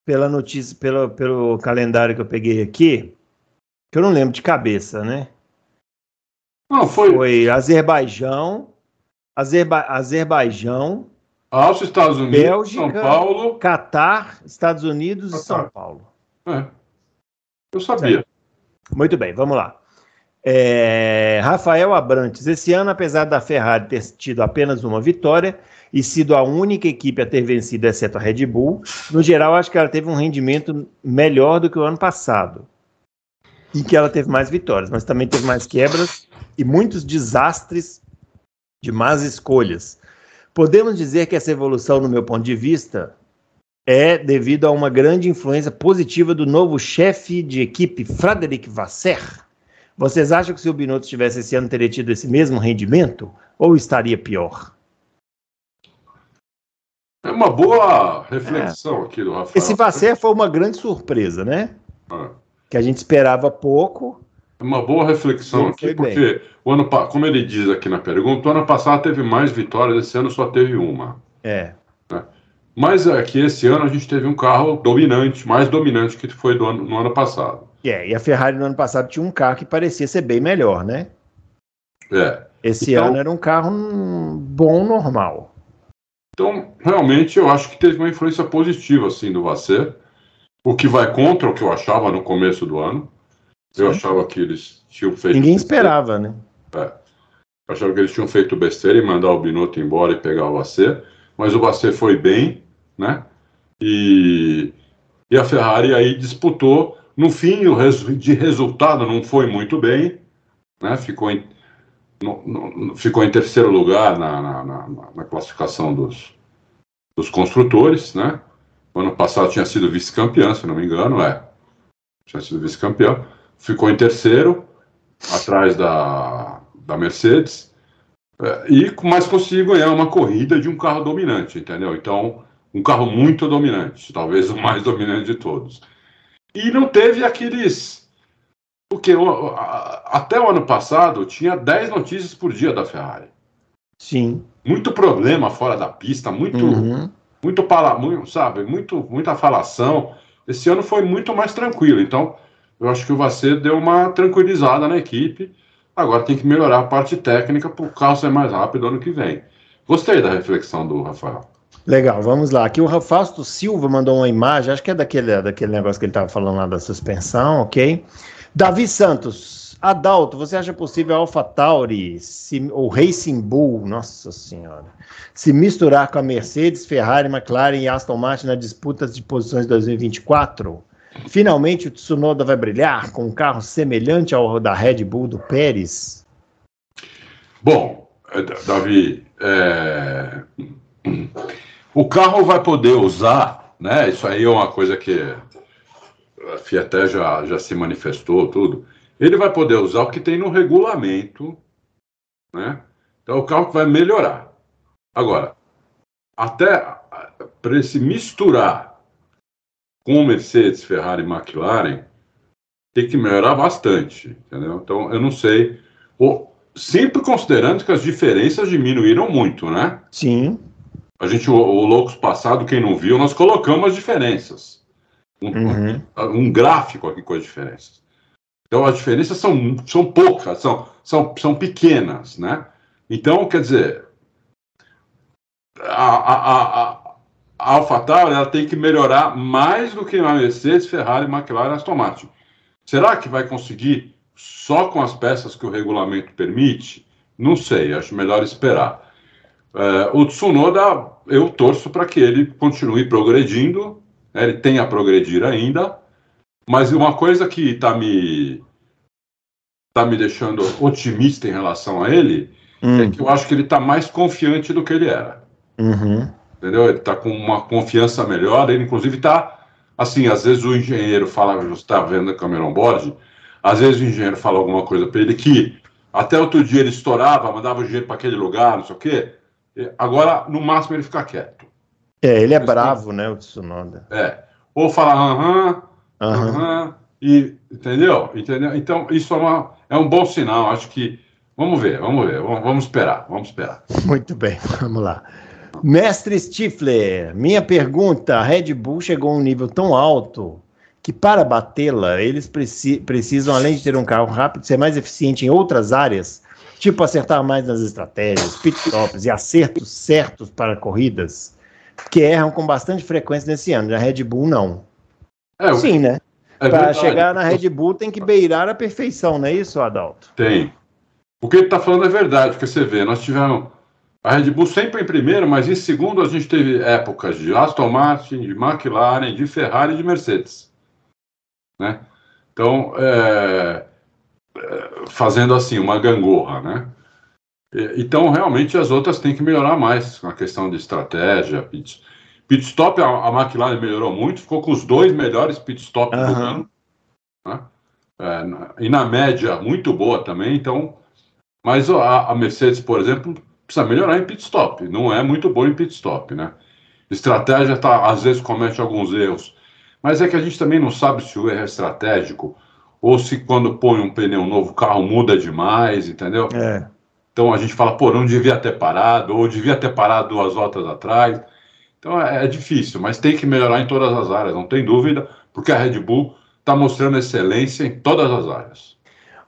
pela notícia, pelo, pelo calendário que eu peguei aqui, que eu não lembro de cabeça, né? Não, foi. Foi Azerbaijão, Azerba... Azerbaijão, Áustria, Estados Unidos, Bélgica, São Paulo, Catar, Estados Unidos Catar. e São Paulo. É. Eu sabia. Muito bem, vamos lá. É, Rafael Abrantes, esse ano, apesar da Ferrari ter tido apenas uma vitória e sido a única equipe a ter vencido, exceto a Red Bull, no geral, acho que ela teve um rendimento melhor do que o ano passado em que ela teve mais vitórias, mas também teve mais quebras e muitos desastres de más escolhas. Podemos dizer que essa evolução, no meu ponto de vista, é devido a uma grande influência positiva do novo chefe de equipe, Frederic Vasser. Vocês acham que se o Binotto tivesse esse ano teria tido esse mesmo rendimento ou estaria pior? É uma boa reflexão é. aqui do Rafael. Esse Vasser foi uma grande surpresa, né? É. Que a gente esperava pouco. É uma boa reflexão aqui, porque bem. o ano, como ele diz aqui na pergunta, o ano passado teve mais vitórias, esse ano só teve uma. É. Né? Mas aqui esse ano a gente teve um carro dominante, mais dominante que foi do ano, no ano passado. É, e a Ferrari no ano passado tinha um carro que parecia ser bem melhor, né? É. Esse então, ano era um carro bom, normal. Então, realmente, eu acho que teve uma influência positiva, assim, do Vasser. O que vai contra o que eu achava no começo do ano. Sim. Eu achava que eles tinham feito. Ninguém esperava, né? É. Eu achava que eles tinham feito besteira e mandar o Binotto embora e pegar o Vasser. Mas o Vasser foi bem, né? E, e a Ferrari aí disputou. No fim, o de resultado não foi muito bem, né? Ficou em, no, no, ficou em terceiro lugar na, na, na, na classificação dos, dos construtores, né? O ano passado tinha sido vice-campeão, se não me engano, é. Tinha sido vice-campeão. Ficou em terceiro, atrás da, da Mercedes. É, e, mas conseguiu ganhar uma corrida de um carro dominante, entendeu? Então, um carro muito dominante, talvez o mais dominante de todos. E não teve aqueles. Porque até o ano passado tinha 10 notícias por dia da Ferrari. Sim. Muito problema fora da pista, muito, uhum. Muito, para, muito, sabe, muito, muita falação. Esse ano foi muito mais tranquilo. Então, eu acho que o Vasser deu uma tranquilizada na equipe. Agora tem que melhorar a parte técnica para o carro ser mais rápido ano que vem. Gostei da reflexão do Rafael. Legal, vamos lá. Aqui o Fausto Silva mandou uma imagem, acho que é daquele, daquele negócio que ele estava falando lá da suspensão, ok? Davi Santos, Adalto, você acha possível a AlphaTauri ou Racing Bull, nossa senhora, se misturar com a Mercedes, Ferrari, McLaren e Aston Martin na disputa de posições de 2024? Finalmente o Tsunoda vai brilhar com um carro semelhante ao da Red Bull do Pérez? Bom, eh, Davi, é... O carro vai poder usar, né? Isso aí é uma coisa que a Fiat já, já se manifestou, tudo. Ele vai poder usar o que tem no regulamento, né? Então o carro vai melhorar. Agora, até para se misturar com Mercedes, Ferrari e McLaren, tem que melhorar bastante, entendeu? Então eu não sei. sempre considerando que as diferenças diminuíram muito, né? Sim. A gente, o, o Loucos passado, quem não viu, nós colocamos as diferenças. Um, uhum. um gráfico aqui com as diferenças. Então, as diferenças são, são poucas, são, são, são pequenas, né? Então, quer dizer, a, a, a, a AlphaTauri ela tem que melhorar mais do que a Mercedes, Ferrari, McLaren e Aston Martin. Será que vai conseguir só com as peças que o regulamento permite? Não sei, acho melhor esperar. Uh, o Tsunoda, eu torço para que ele continue progredindo, né, ele tenha a progredir ainda, mas uma coisa que está me, tá me deixando otimista em relação a ele hum. é que eu acho que ele está mais confiante do que ele era. Uhum. Entendeu? Ele está com uma confiança melhor, ele inclusive está, assim, às vezes o engenheiro fala, você está vendo a câmera on-board, às vezes o engenheiro fala alguma coisa para ele que até outro dia ele estourava, mandava o engenheiro para aquele lugar, não sei o quê, Agora, no máximo, ele fica quieto. É, ele é Mas, bravo, né, o Tsunoda. É. Ou falar aham, aham, e entendeu? entendeu? Então, isso é, uma, é um bom sinal. Acho que. Vamos ver, vamos ver, vamos, vamos esperar, vamos esperar. Muito bem, vamos lá. Mestre Stifler, minha pergunta: a Red Bull chegou a um nível tão alto que para batê-la, eles preci precisam, além de ter um carro rápido, ser mais eficiente em outras áreas tipo acertar mais nas estratégias, pitstops e acertos certos para corridas, que erram com bastante frequência nesse ano. Na Red Bull, não. É, Sim, né? É para chegar na Red Bull tem que beirar a perfeição, não é isso, Adalto? Tem. O que ele está falando é verdade, porque você vê, nós tivemos a Red Bull sempre em primeiro, mas em segundo a gente teve épocas de Aston Martin, de McLaren, de Ferrari e de Mercedes. Né? Então, é, fazendo assim, uma gangorra, né? Então, realmente, as outras têm que melhorar mais na questão de estratégia. Pit, pit stop, a, a McLaren melhorou muito, ficou com os dois melhores pit stops uhum. do ano. Né? É, e na média, muito boa também. Então, mas a, a, Mercedes, por exemplo, precisa melhorar em pit stop. Não é muito boa em pit stop, né? Estratégia, tá, às vezes, comete alguns erros. Mas é que a gente também não sabe se o erro é estratégico ou se quando põe um pneu novo, o carro muda demais, entendeu? É. Então a gente fala, pô, não devia ter parado, ou devia ter parado duas voltas atrás. Então é, é difícil, mas tem que melhorar em todas as áreas, não tem dúvida, porque a Red Bull está mostrando excelência em todas as áreas.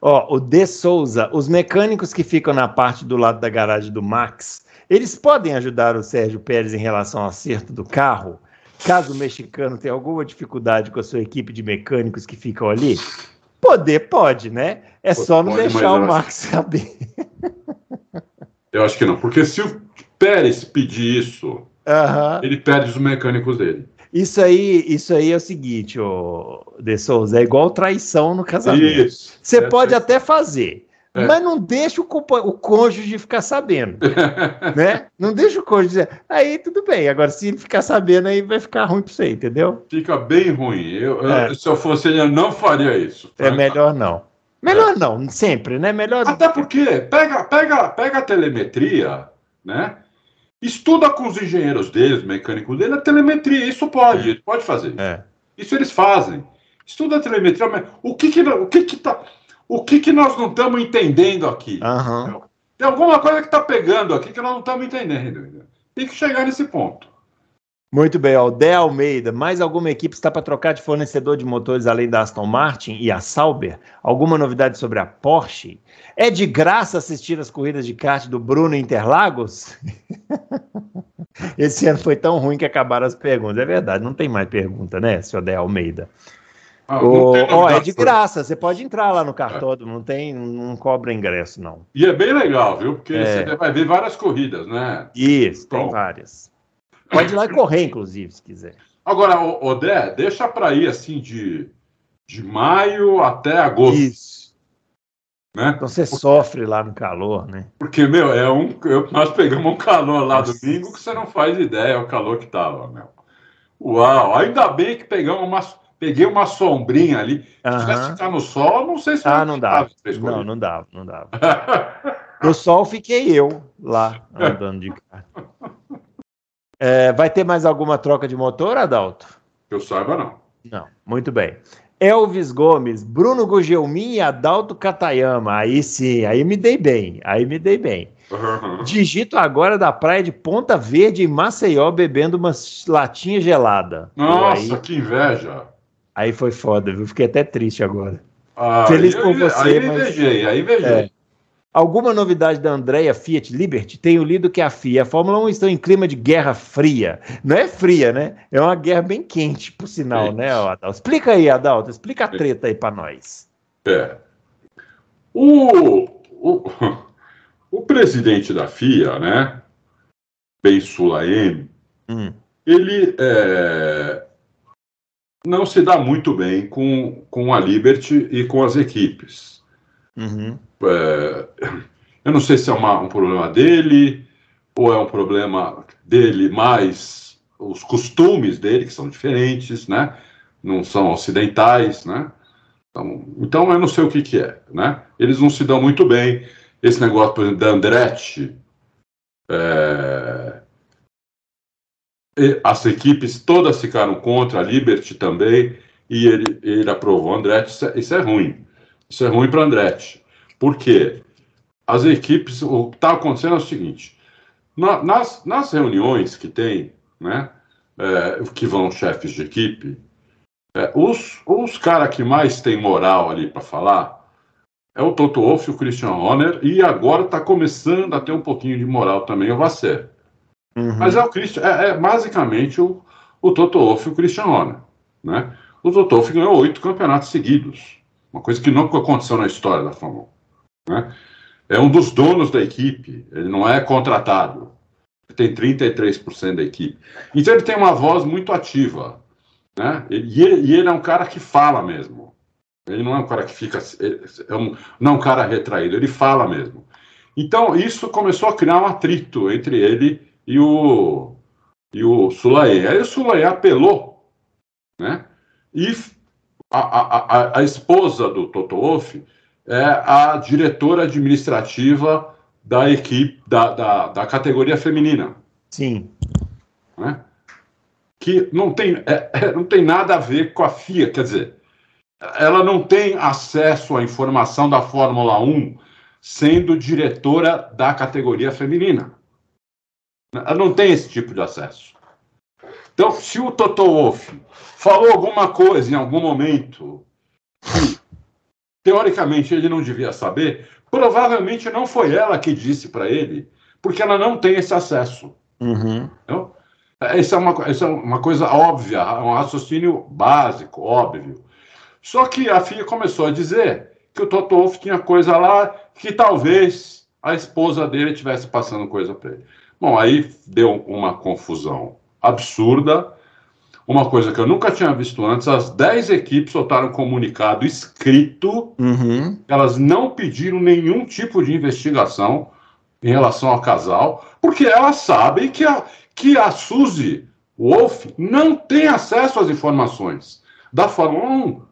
Ó, oh, o De Souza, os mecânicos que ficam na parte do lado da garagem do Max, eles podem ajudar o Sérgio Pérez em relação ao acerto do carro? Caso o mexicano tenha alguma dificuldade com a sua equipe de mecânicos que ficam ali? Poder pode, né? É só não pode, deixar o Max saber. Eu acho que não, porque se o Pérez pedir isso, ele perde os mecânicos dele. Isso aí, isso aí é o seguinte, ô De Souza, é igual traição no casamento. Isso, Você é pode até fazer, é. Mas não deixa o, o cônjuge ficar sabendo. né? Não deixa o cônjuge dizer. Aí tudo bem. Agora, se ele ficar sabendo, aí vai ficar ruim para você, entendeu? Fica bem ruim. Eu, é. eu, se eu fosse ele, eu não faria isso. É melhor não. Melhor é. não, sempre, né? Melhor. Até porque pega, pega, pega a telemetria, né? Estuda com os engenheiros deles, mecânicos dele, a telemetria. Isso pode, é. pode fazer. É. Isso eles fazem. Estuda a telemetria. O que que, o que, que tá o que, que nós não estamos entendendo aqui? Uhum. Tem alguma coisa que está pegando aqui que nós não estamos entendendo. Tem que chegar nesse ponto. Muito bem, ó, o Dé Almeida, mais alguma equipe está para trocar de fornecedor de motores além da Aston Martin e a Sauber? Alguma novidade sobre a Porsche? É de graça assistir as corridas de kart do Bruno Interlagos? Esse ano foi tão ruim que acabaram as perguntas. É verdade, não tem mais pergunta, né, senhor Dé Almeida? Ah, oh, é de graça, você pode entrar lá no cartódromo, não tem, não cobra ingresso, não. E é bem legal, viu? Porque é. você vai ver várias corridas, né? Isso, tem várias. Pode ir lá e correr, inclusive, se quiser. Agora, Odé, deixa para ir assim de, de maio até agosto. Isso. Né? Então você Porque... sofre lá no calor, né? Porque, meu, é um, eu, nós pegamos um calor lá Nossa. domingo que você não faz ideia o calor que tava, meu. Uau, ainda bem que pegamos umas peguei uma sombrinha ali. Se tivesse ficar no sol, não sei se Ah, não dava. Não, não dava, não dava. no sol fiquei eu lá andando de carro. É, vai ter mais alguma troca de motor, Adalto? Que eu saiba, não. Não, muito bem. Elvis Gomes, Bruno Gugelmin e Adalto Katayama. Aí sim, aí me dei bem, aí me dei bem. Uhum. Digito agora da praia de Ponta Verde em Maceió bebendo uma latinha gelada. Nossa, aí... que inveja! Aí foi foda, viu? Fiquei até triste agora. Ah, Feliz com você, aí mas... Invejei, aí invejei. É. Alguma novidade da Andrea Fiat Liberty? Tenho lido que a FIA e a Fórmula 1 estão em clima de guerra fria. Não é fria, né? É uma guerra bem quente, por sinal, né, Adalto? Explica aí, Adalto, explica a treta aí para nós. É. O, o, o presidente da FIA, né, Ben Sulaim, hum. ele é, não se dá muito bem com, com a Liberty e com as equipes. Uhum. É, eu não sei se é uma, um problema dele ou é um problema dele mais os costumes dele, que são diferentes, né? Não são ocidentais, né? Então, então eu não sei o que, que é, né? Eles não se dão muito bem. Esse negócio, por exemplo, da Andretti, é, as equipes todas ficaram contra, a Liberty também, e ele, ele aprovou Andretti. Isso é, isso é ruim. Isso é ruim para Andretti. Por quê? As equipes, o que está acontecendo é o seguinte: na, nas, nas reuniões que tem, né, é, que vão chefes de equipe, é, os, os caras que mais têm moral ali para falar é o Toto Wolff e o Christian Horner, e agora está começando a ter um pouquinho de moral também o Vasser. Uhum. Mas é o Christian, é, é, basicamente o, o Toto Wolff e o Christian Horner. Né? O Toto Wolff ganhou oito campeonatos seguidos, uma coisa que nunca aconteceu na história da Fórmula 1. Né? É um dos donos da equipe, ele não é contratado. Ele tem 33% da equipe. Então ele tem uma voz muito ativa. Né? E, ele, e ele é um cara que fala mesmo. Ele não é um cara que fica. É um, não é um cara retraído, ele fala mesmo. Então, isso começou a criar um atrito entre ele e o, e o Sulaê. Aí o Sulaê apelou, né? E a, a, a, esposa do Toto Wolff é a diretora administrativa da equipe, da, da, da categoria feminina. Sim. Né? Que não tem, é, é não tem nada a ver com a FIA, quer dizer, ela não tem acesso à informação da Fórmula 1 sendo diretora da categoria feminina. Ela não tem esse tipo de acesso. Então, se o Toto Wolff falou alguma coisa em algum momento que, teoricamente, ele não devia saber, provavelmente não foi ela que disse para ele, porque ela não tem esse acesso. Uhum. Essa, é uma, essa é uma coisa óbvia, um raciocínio básico, óbvio. Só que a FIA começou a dizer que o Toto Wolff tinha coisa lá que talvez a esposa dele estivesse passando coisa para ele. Bom, aí deu uma confusão absurda. Uma coisa que eu nunca tinha visto antes: as 10 equipes soltaram um comunicado escrito. Uhum. Elas não pediram nenhum tipo de investigação em relação ao casal, porque elas sabem que a, que a Suzy Wolf não tem acesso às informações da Fórmula 1.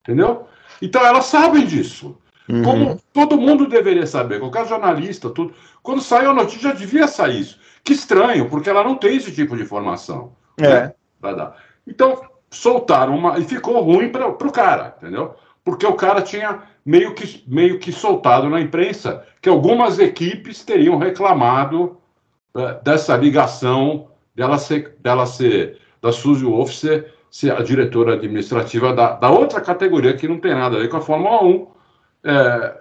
Entendeu? Então elas sabem disso. Uhum. Como todo mundo deveria saber, qualquer jornalista, tudo. Quando saiu a notícia, já devia sair isso. Que estranho, porque ela não tem esse tipo de informação. É. Né? Então, soltaram uma. E ficou ruim para o cara, entendeu? Porque o cara tinha meio que, meio que soltado na imprensa que algumas equipes teriam reclamado uh, dessa ligação dela ser, dela ser da Suzy Wolf ser ser a diretora administrativa da, da outra categoria que não tem nada a ver com a Fórmula 1. É,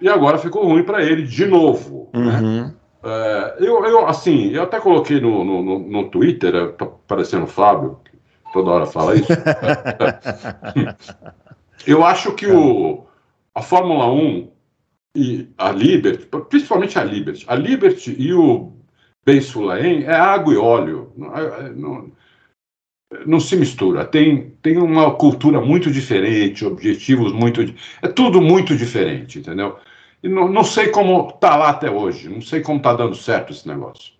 e agora ficou ruim para ele de novo. Né? Uhum. Né? É, eu, eu, assim, eu até coloquei no, no, no, Twitter, tá parecendo o Fábio, que toda hora fala isso. eu acho que o, a Fórmula 1 e a Liberty, principalmente a Liberty, a Liberty e o Ben Sulaim é água e óleo. Não, é, não, não se mistura. Tem, tem uma cultura muito diferente, objetivos muito. É tudo muito diferente, entendeu? E não, não sei como tá lá até hoje, não sei como tá dando certo esse negócio.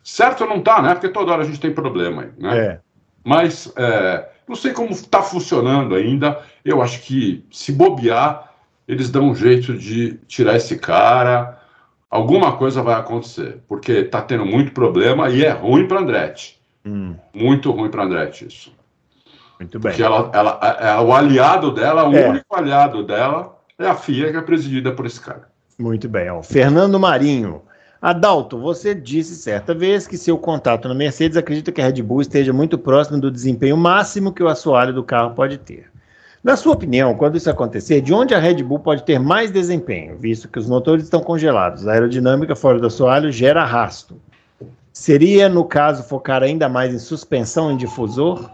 Certo não tá, né? Porque toda hora a gente tem problema aí, né? É. Mas é, não sei como está funcionando ainda. Eu acho que se bobear, eles dão um jeito de tirar esse cara. Alguma coisa vai acontecer, porque está tendo muito problema e é ruim para Andretti. Hum. Muito ruim para Andretti isso. Muito bem. Porque ela, ela, é, o aliado dela, o é. único aliado dela é a FIA, que é presidida por esse cara. Muito bem. Ó. Fernando Marinho. Adalto, você disse certa vez que seu contato na Mercedes acredita que a Red Bull esteja muito próximo do desempenho máximo que o assoalho do carro pode ter. Na sua opinião, quando isso acontecer, de onde a Red Bull pode ter mais desempenho, visto que os motores estão congelados, a aerodinâmica fora do assoalho gera arrasto? Seria, no caso, focar ainda mais em suspensão em difusor?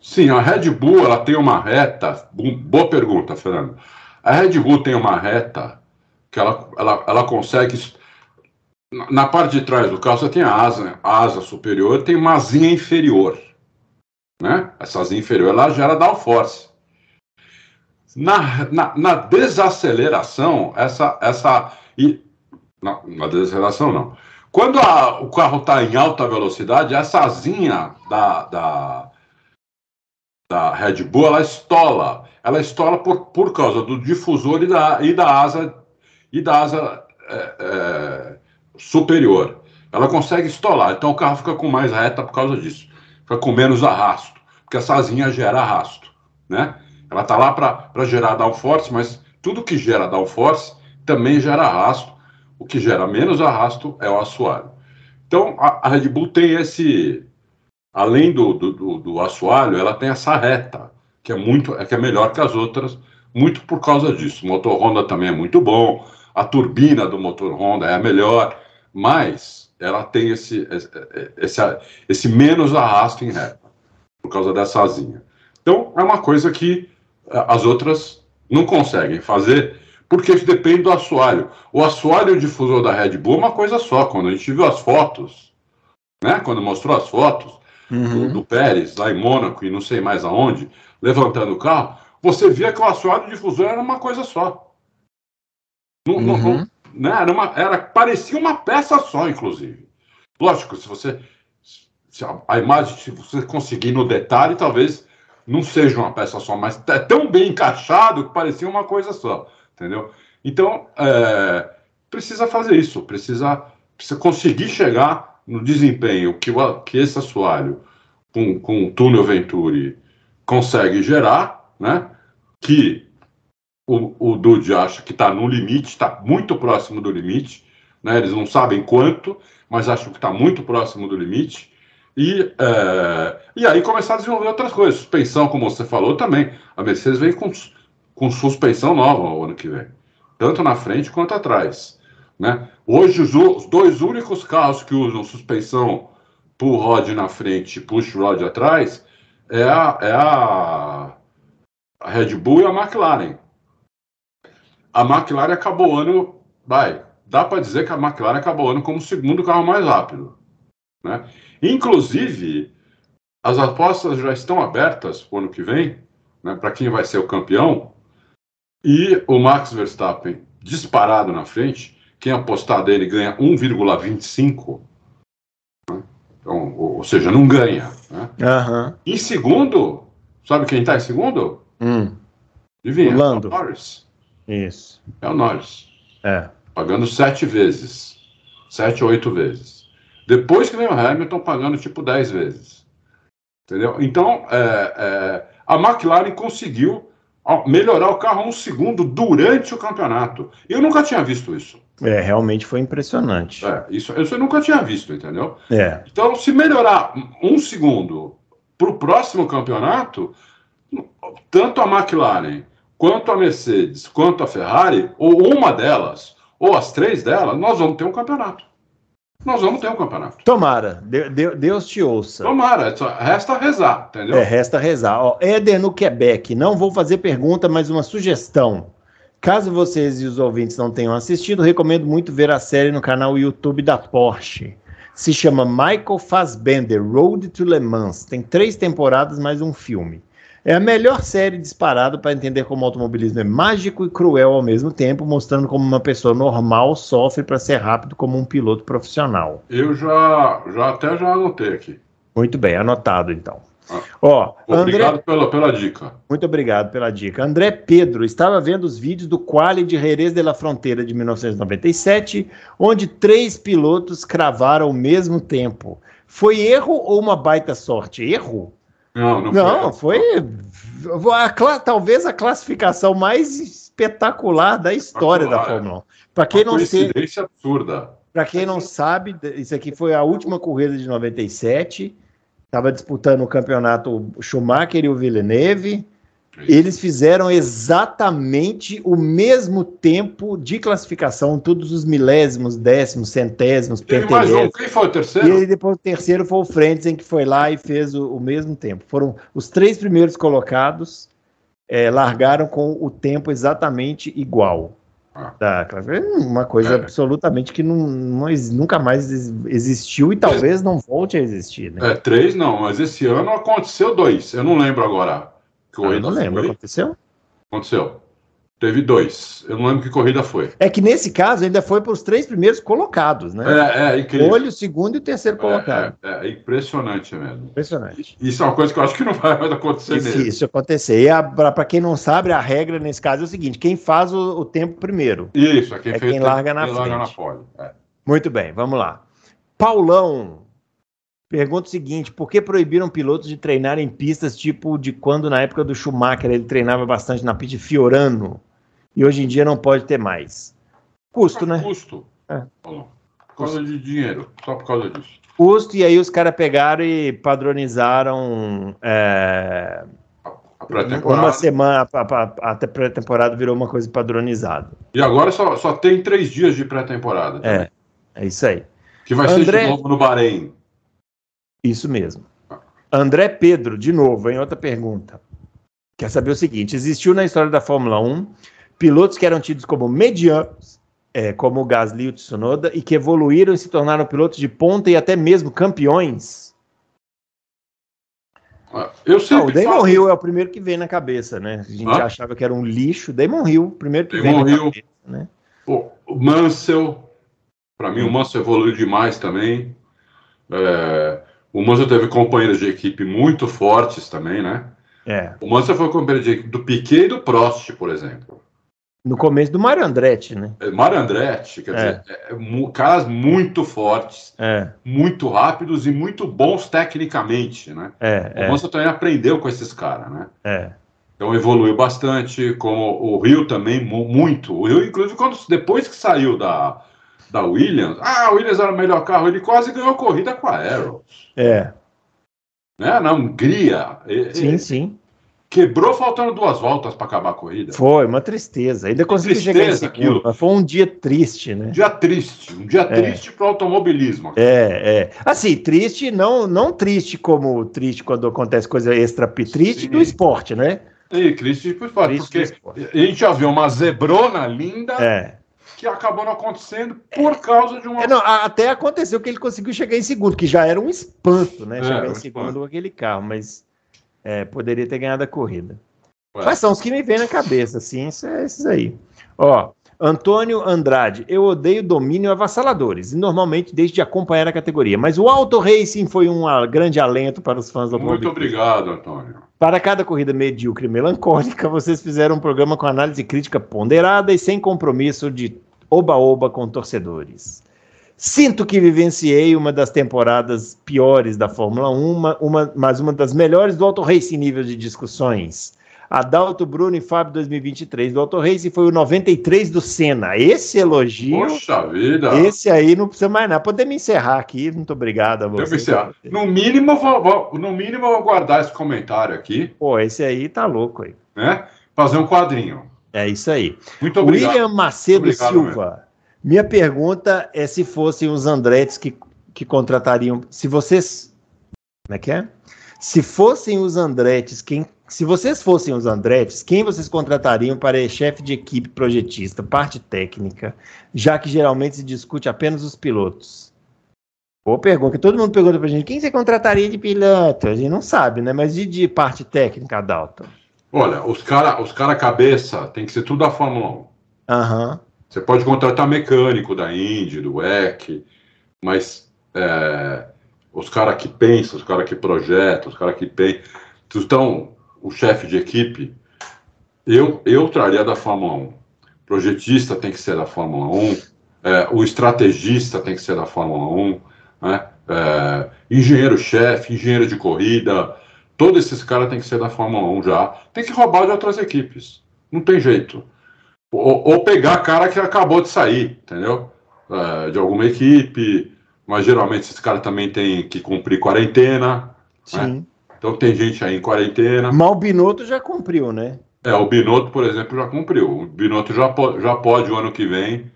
Sim, a Red Bull ela tem uma reta. Boa pergunta, Fernando. A Red Bull tem uma reta que ela, ela, ela consegue. Na parte de trás do carro você tem a asa, a asa superior tem uma asinha inferior. Né? Essa asinha inferior ela gera downforce. Na, na, na desaceleração, essa. essa e, na, na desaceleração, não. Quando a, o carro está em alta velocidade, essa asinha da, da, da Red Bull ela estola. Ela estola por, por causa do difusor e da, e da asa, e da asa é, é, superior. Ela consegue estolar. Então o carro fica com mais reta por causa disso. Fica com menos arrasto. Porque essa asinha gera arrasto. Né? Ela está lá para gerar downforce, mas tudo que gera downforce também gera arrasto o que gera menos arrasto é o assoalho. Então, a, a Red Bull tem esse, além do, do, do, do, assoalho, ela tem essa reta, que é muito, é que é melhor que as outras, muito por causa disso. O motor Honda também é muito bom, a turbina do motor Honda é a melhor, mas ela tem esse, esse, esse menos arrasto em reta, por causa dessa asinha. Então, é uma coisa que eh, as outras não conseguem fazer porque depende do assoalho. O assoalho difusor da Red Bull é uma coisa só. Quando a gente viu as fotos, né? Quando mostrou as fotos uhum. do, do, Pérez lá em Mônaco e não sei mais aonde, levantando o carro, você via que o assoalho difusor era uma coisa só. Não, uhum. não, né, era uma, era, parecia uma peça só, inclusive. Lógico, se você. Se a, a imagem, se você conseguir no detalhe, talvez não seja uma peça só, mas é tão bem encaixado que parecia uma coisa só, entendeu? Então, é, precisa fazer isso, precisa, precisa conseguir chegar no desempenho que, o, que esse assoalho com, com o túnel Venturi consegue gerar, né? Que o, o Dude acha que está no limite, está muito próximo do limite, né? Eles não sabem quanto, mas acham que está muito próximo do limite. E, é, e aí começar a desenvolver outras coisas. Suspensão, como você falou também. A Mercedes vem com, com suspensão nova o ano que vem, tanto na frente quanto atrás. Né? Hoje, os, os dois únicos carros que usam suspensão pull rod na frente e push rod atrás é a, é a, Red Bull e a McLaren. A McLaren acabou o ano, vai, dá para dizer que a McLaren acabou o ano como o segundo carro mais rápido. Né? Inclusive, as apostas já estão abertas para o ano que vem, né, para quem vai ser o campeão, e o Max Verstappen disparado na frente, quem apostar dele ganha 1,25. Né? Então, ou, seja, não ganha. Né? Uhum. Em segundo, sabe quem está em segundo? Hum. Adivinha? Lando. É o Norris. Isso. É o Norris. É. Pagando sete vezes. Sete ou oito vezes. Depois que vem o Hamilton pagando tipo 10 vezes. Entendeu? Então, é, é, a McLaren conseguiu melhorar o carro um segundo durante o campeonato. Eu nunca tinha visto isso. É, realmente foi impressionante. É, isso, isso eu nunca tinha visto, entendeu? É. Então, se melhorar um segundo para o próximo campeonato, tanto a McLaren, quanto a Mercedes, quanto a Ferrari, ou uma delas, ou as três delas, nós vamos ter um campeonato nós vamos ter um campeonato. Tomara, Deus te ouça. Tomara, resta rezar, entendeu? É, resta rezar. Ó, Éder no Quebec, não vou fazer pergunta, mas uma sugestão. Caso vocês e os ouvintes não tenham assistido, recomendo muito ver a série no canal YouTube da Porsche. Se chama Michael Fassbender, Road to Le Mans. Tem três temporadas, mais um filme. É a melhor série disparada para entender como o automobilismo é mágico e cruel ao mesmo tempo, mostrando como uma pessoa normal sofre para ser rápido como um piloto profissional. Eu já, já até já anotei aqui. Muito bem, anotado então. Ah, Ó, obrigado André... pela, pela dica. Muito obrigado pela dica. André Pedro estava vendo os vídeos do Quali de Jerez de la Fronteira de 1997, onde três pilotos cravaram ao mesmo tempo. Foi erro ou uma baita sorte? Erro? Não, não, não foi. foi a, talvez a classificação mais espetacular da história da Fórmula 1. Para quem não sabe, absurda. Para quem não sabe, isso aqui foi a última corrida de 97. Estava disputando o campeonato Schumacher e o Villeneuve. Eles fizeram exatamente o mesmo tempo de classificação, todos os milésimos, décimos, centésimos, pentelésimos. Um. Quem foi o terceiro? E depois o terceiro foi o Frentzen, que foi lá e fez o, o mesmo tempo. Foram os três primeiros colocados, é, largaram com o tempo exatamente igual. Ah. Da, uma coisa é. absolutamente que não, não, nunca mais existiu e talvez não volte a existir. Né? É, três não, mas esse ano aconteceu dois, eu não lembro agora. Corrida ah, eu não lembro, foi? aconteceu? Aconteceu. Teve dois. Eu não lembro que corrida foi. É que nesse caso ainda foi para os três primeiros colocados, né? É, é incrível. Olho, o segundo e o terceiro é, colocado. É, é, é, impressionante mesmo. Impressionante. Isso é uma coisa que eu acho que não vai mais acontecer Difícil nele. Isso acontecer. E para quem não sabe, a regra nesse caso é o seguinte: quem faz o, o tempo primeiro. Isso, é quem, é quem larga na quem frente. Larga na pole. É. Muito bem, vamos lá. Paulão, Pergunta o seguinte: por que proibiram pilotos de treinar em pistas tipo de quando na época do Schumacher ele treinava bastante na pista de Fiorano e hoje em dia não pode ter mais? Custo, né? Custo. É. Por causa de dinheiro, só por causa disso. Custo, e aí os caras pegaram e padronizaram. É, uma semana, a, pré-temporada virou uma coisa padronizada. E agora só, só tem três dias de pré-temporada. É, é isso aí. Que vai André... ser de novo no Bahrein. Isso mesmo. André Pedro, de novo, em outra pergunta. Quer saber o seguinte: existiu na história da Fórmula 1 pilotos que eram tidos como medianos, é, como o Gasly e o Tsunoda, e que evoluíram e se tornaram pilotos de ponta e até mesmo campeões? Ah, eu sempre Não, o Damon falo... Hill é o primeiro que vem na cabeça, né? A gente Hã? achava que era um lixo. Damon Hill, primeiro que Damon vem Hill. na cabeça, né? O, o Mansell, para mim, o Mansell evoluiu demais também. É, o Mansell teve companheiros de equipe muito fortes também, né? É. O Mansell foi companheiro de equipe do Piquet e do Prost, por exemplo. No começo do Mário Andretti, né? É, Mário Andretti, quer É. dizer, é, mu- caras muito fortes, É, muito rápidos e muito bons tecnicamente, né? é, O é, Mansell também aprendeu com esses caras, né? é. Então evoluiu bastante, como o Rio também, mu- muito. O Rio, inclusive, quando, depois que saiu da, da Williams, ah, a Williams era o melhor carro, ele quase ganhou corrida com a Arrow. É, Né? Na Hungria, e- sim, e- sim. quebrou faltando duas voltas para acabar a corrida. Foi uma tristeza. Ainda conseguiu chegar em segundo, aquilo. mas foi um dia triste, né? Um dia triste, um dia triste para o automobilismo. É, é. Assim, triste, não, não triste como triste quando acontece coisa extra triste Sim. do esporte, né? E triste por fato, Triste do porque esporte. a gente já viu uma zebrona linda É. que acabou não acontecendo por causa de uma. É, não, até aconteceu que ele conseguiu chegar em segundo, que já era um espanto, né? É, chegar em espanto. segundo com aquele carro, mas é, poderia ter ganhado a corrida. Ué. Mas são os que me vêm na cabeça, assim, é esses aí. Ó, Antônio Andrade, eu odeio domínio avassaladores, e normalmente desde de acompanhar a categoria, mas o Auto Racing foi um grande alento para os fãs do Muito obrigado, Antônio. Para cada corrida medíocre e melancólica, vocês fizeram um programa com análise crítica ponderada e sem compromisso de oba-oba com torcedores. Sinto que vivenciei uma das temporadas piores da Fórmula 1, uma, uma- mas uma das melhores do Auto Racing em nível de discussões. Adalto, Bruno e Fábio 2023 do Auto Racing foi o 93 do Senna. Esse elogio, Poxa vida. esse aí não precisa mais nada. Podemos encerrar aqui. Muito obrigado a Devo você. encerrar. No mínimo, vou, vou- no mínimo, eu vou guardar esse comentário aqui, Pô, esse aí tá louco aí. né? Fazer um quadrinho. É isso aí. Muito obrigado. William Macedo Obrigado Silva. Minha pergunta é se fossem os Andretes que, que contratariam. Se vocês. Como é que é? Se fossem os Andretes, quem. Se vocês fossem os Andretes, quem vocês contratariam para chefe de equipe projetista, parte técnica, já que geralmente se discute apenas os pilotos? Boa pergunta. Todo mundo pergunta pra gente, quem você contrataria de piloto? A gente não sabe, né? Mas de, de parte técnica, Dalton. Olha, os cara, os cara cabeça tem que ser tudo da Fórmula 1. Aham. Você pode contratar mecânico da Indy, do WEC, mas é, os caras que pensam, os caras que projetam, os caras que pensam. Então, o chefe de equipe, eu, eu traria da Fórmula 1. Projetista tem que ser da Fórmula 1, é, o estrategista tem que ser da Fórmula 1, né? É, engenheiro-chefe, engenheiro de corrida, todos esses caras têm que ser da Fórmula 1 já. Tem que roubar de outras equipes. Não tem jeito. Ou, ou pegar cara que acabou de sair, entendeu? É, de alguma equipe, mas geralmente esses caras também têm que cumprir quarentena. Sim. Então tem gente aí em quarentena. Mas o Binotto já cumpriu, né? É, o Binotto, por exemplo, já cumpriu. O Binotto já, po já pode, o ano que vem,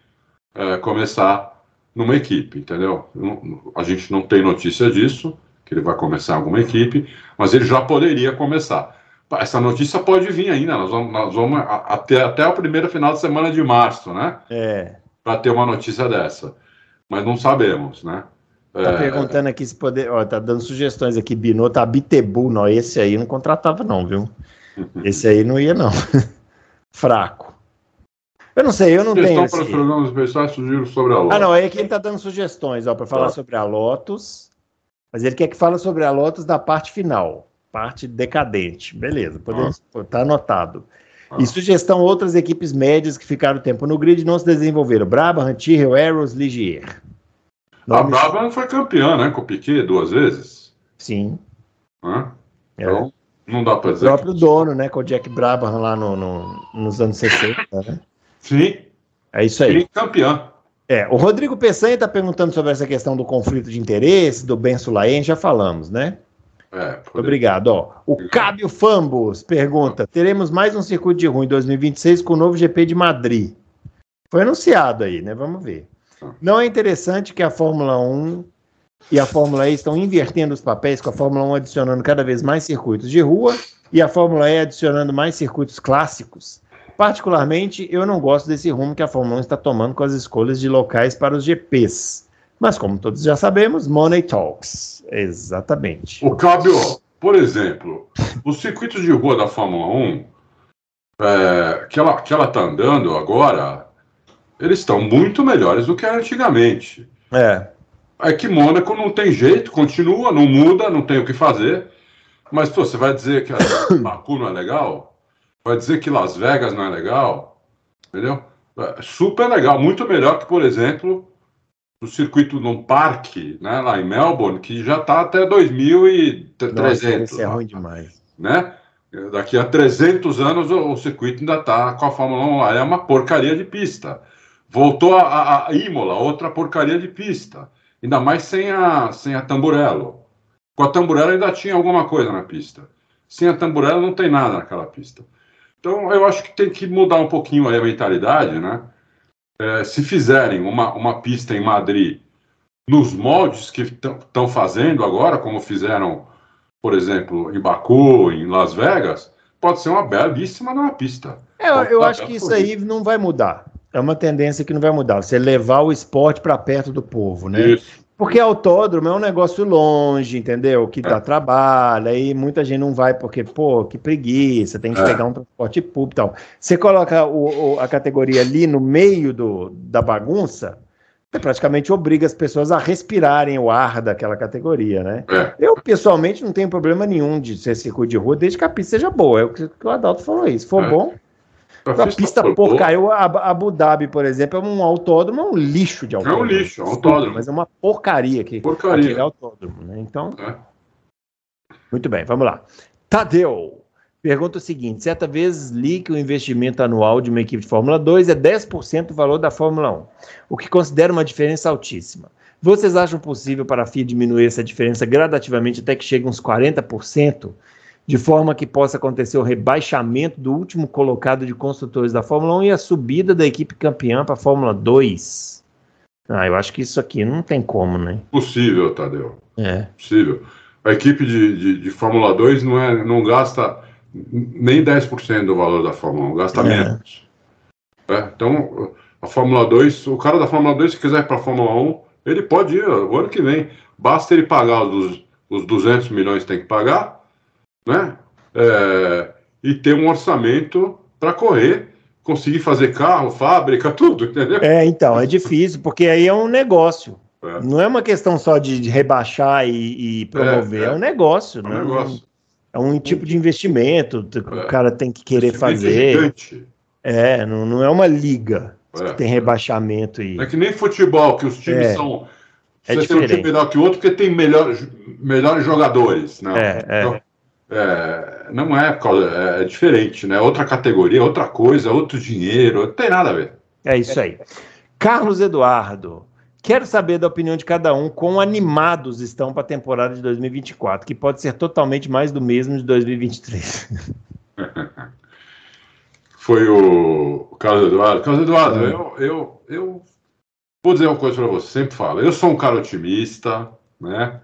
é, começar numa equipe, entendeu? A gente não tem notícia disso, que ele vai começar alguma equipe, mas ele já poderia começar. Essa notícia pode vir ainda, nós vamos, nós vamos até, até o primeiro final de semana de março, né? É. Para ter uma notícia dessa. Mas não sabemos, né? Tá É, perguntando aqui se poder. Ó, tá dando sugestões aqui. Binotto, Abitebu, não. Esse aí não contratava, não, viu? Esse aí não ia, não. Fraco. Eu não sei, eu não tenho. Sugestão para os programas especiais surgiram sobre a Ah, Lotus. não, é que ele tá dando sugestões, ó, para falar Tá. sobre a Lotus. Mas ele quer que fale sobre a Lotus da parte final, parte decadente. Beleza, podemos, tá anotado. Ah. E sugestão outras equipes médias que ficaram tempo no grid e não se desenvolveram. Brabham, Tyrrell, Arrows, Ligier. A Nomes- Brabham foi campeã, né? Com o Piquet duas vezes. Sim. É. Então, não dá para O dizer. próprio dono, né? Com o Jack Brabham lá no, no- nos anos 60, né? Sim, É isso aí. sim, campeã. É, o Rodrigo Peçanha está perguntando sobre essa questão do conflito de interesse, do Ben Sulayen, já falamos, né? É, poder- Obrigado. Ó. O Cábio Fambos pergunta: teremos mais um circuito de rua em 2026 com o novo GP de Madrid? Foi anunciado aí, né? Vamos ver. Não é interessante que a Fórmula 1 e a Fórmula E estão invertendo os papéis, com a Fórmula 1 adicionando cada vez mais circuitos de rua e a Fórmula E adicionando mais circuitos clássicos. Particularmente, eu não gosto desse rumo que a Fórmula 1 está tomando com as escolhas de locais para os GPs. Mas, como todos já sabemos, Money Talks. Exatamente. O Cábio, por exemplo, os circuitos de rua da Fórmula 1, é, que ela que ela está andando agora, eles estão muito melhores do que antigamente. É. É que Mônaco não tem jeito, continua, não muda, não tem o que fazer. Mas pô, você vai dizer que Baku não é legal? Vai dizer que Las Vegas não é legal? Entendeu? É super legal, muito melhor que, por exemplo, o circuito num parque, né, lá em Melbourne, que já está até 2.300. Isso é ruim demais. Né? Daqui a 300 anos o, o circuito ainda está com a Fórmula 1 lá, é uma porcaria de pista. Voltou a, a, a Imola, outra porcaria de pista. Ainda mais sem a, sem a Tamburello. Com a Tamburello ainda tinha alguma coisa na pista. Sem a Tamburello não tem nada naquela pista. Então eu acho que tem que mudar um pouquinho a mentalidade, né? É, se fizerem uma, uma pista em Madrid nos moldes que estão fazendo agora, como fizeram, por exemplo, em Baku, em Las Vegas, pode ser uma belíssima numa pista. É, eu, eu acho que isso aí não vai mudar. É uma tendência que não vai mudar. Você levar o esporte para perto do povo, né? Isso. Porque autódromo é um negócio longe, entendeu? Que dá é. trabalho, aí muita gente não vai porque, pô, que preguiça, tem que é. pegar um transporte público e tal. Você coloca o, o, a categoria ali no meio do, da bagunça, você praticamente obriga as pessoas a respirarem o ar daquela categoria, né? É. Eu, pessoalmente, não tenho problema nenhum de ser circuito de rua, desde que a pista seja boa. É o que o Adalto falou aí. Se for é. bom, a pista porcaria, a Abu Dhabi, por exemplo, é um autódromo, é um lixo de autódromo. É um lixo, é um autódromo. Mas é uma porcaria aqui. Porcaria. é autódromo, né? Então. É. Muito bem, vamos lá. Tadeu. Pergunta o seguinte: certa vez li que o investimento anual de uma equipe de Fórmula 2 é 10% do valor da Fórmula 1, o que considero uma diferença altíssima. Vocês acham possível para a FIA diminuir essa diferença gradativamente até que chegue uns 40%? De forma que possa acontecer o rebaixamento do último colocado de construtores da Fórmula 1 e a subida da equipe campeã para a Fórmula 2. Ah, eu acho que isso aqui não tem como, né? Possível, Tadeu. É. Possível. A equipe de, de, de Fórmula 2 não, é, não gasta nem 10% do valor da Fórmula 1, gasta é. menos. É, então, a Fórmula 2, o cara da Fórmula 2, se quiser ir para a Fórmula 1, ele pode ir o ano que vem. Basta ele pagar os, os 200 milhões que tem que pagar né? É, e ter um orçamento para correr, conseguir fazer carro, fábrica, tudo, entendeu? É, então, é difícil, porque aí é um negócio. É. Não é uma questão só de rebaixar e, e promover, é, é, um negócio. É um, né? negócio. é um tipo de investimento, o é. cara tem que querer fazer. Gigante. É, não, não é uma liga que tem rebaixamento e. É que nem futebol, que os times são. Você é tem um time melhor que o outro porque tem melhor, melhores jogadores. Né? É, então, é, não é, é, é diferente, né? Outra categoria, outra coisa, outro dinheiro, não tem nada a ver. É isso aí. Carlos Eduardo, quero saber da opinião de cada um quão animados estão para a temporada de 2024, que pode ser totalmente mais do mesmo de 2023. Foi o Carlos Eduardo. Carlos Eduardo, é. eu, eu, eu vou dizer uma coisa para você, sempre falo. Eu sou um cara otimista, né?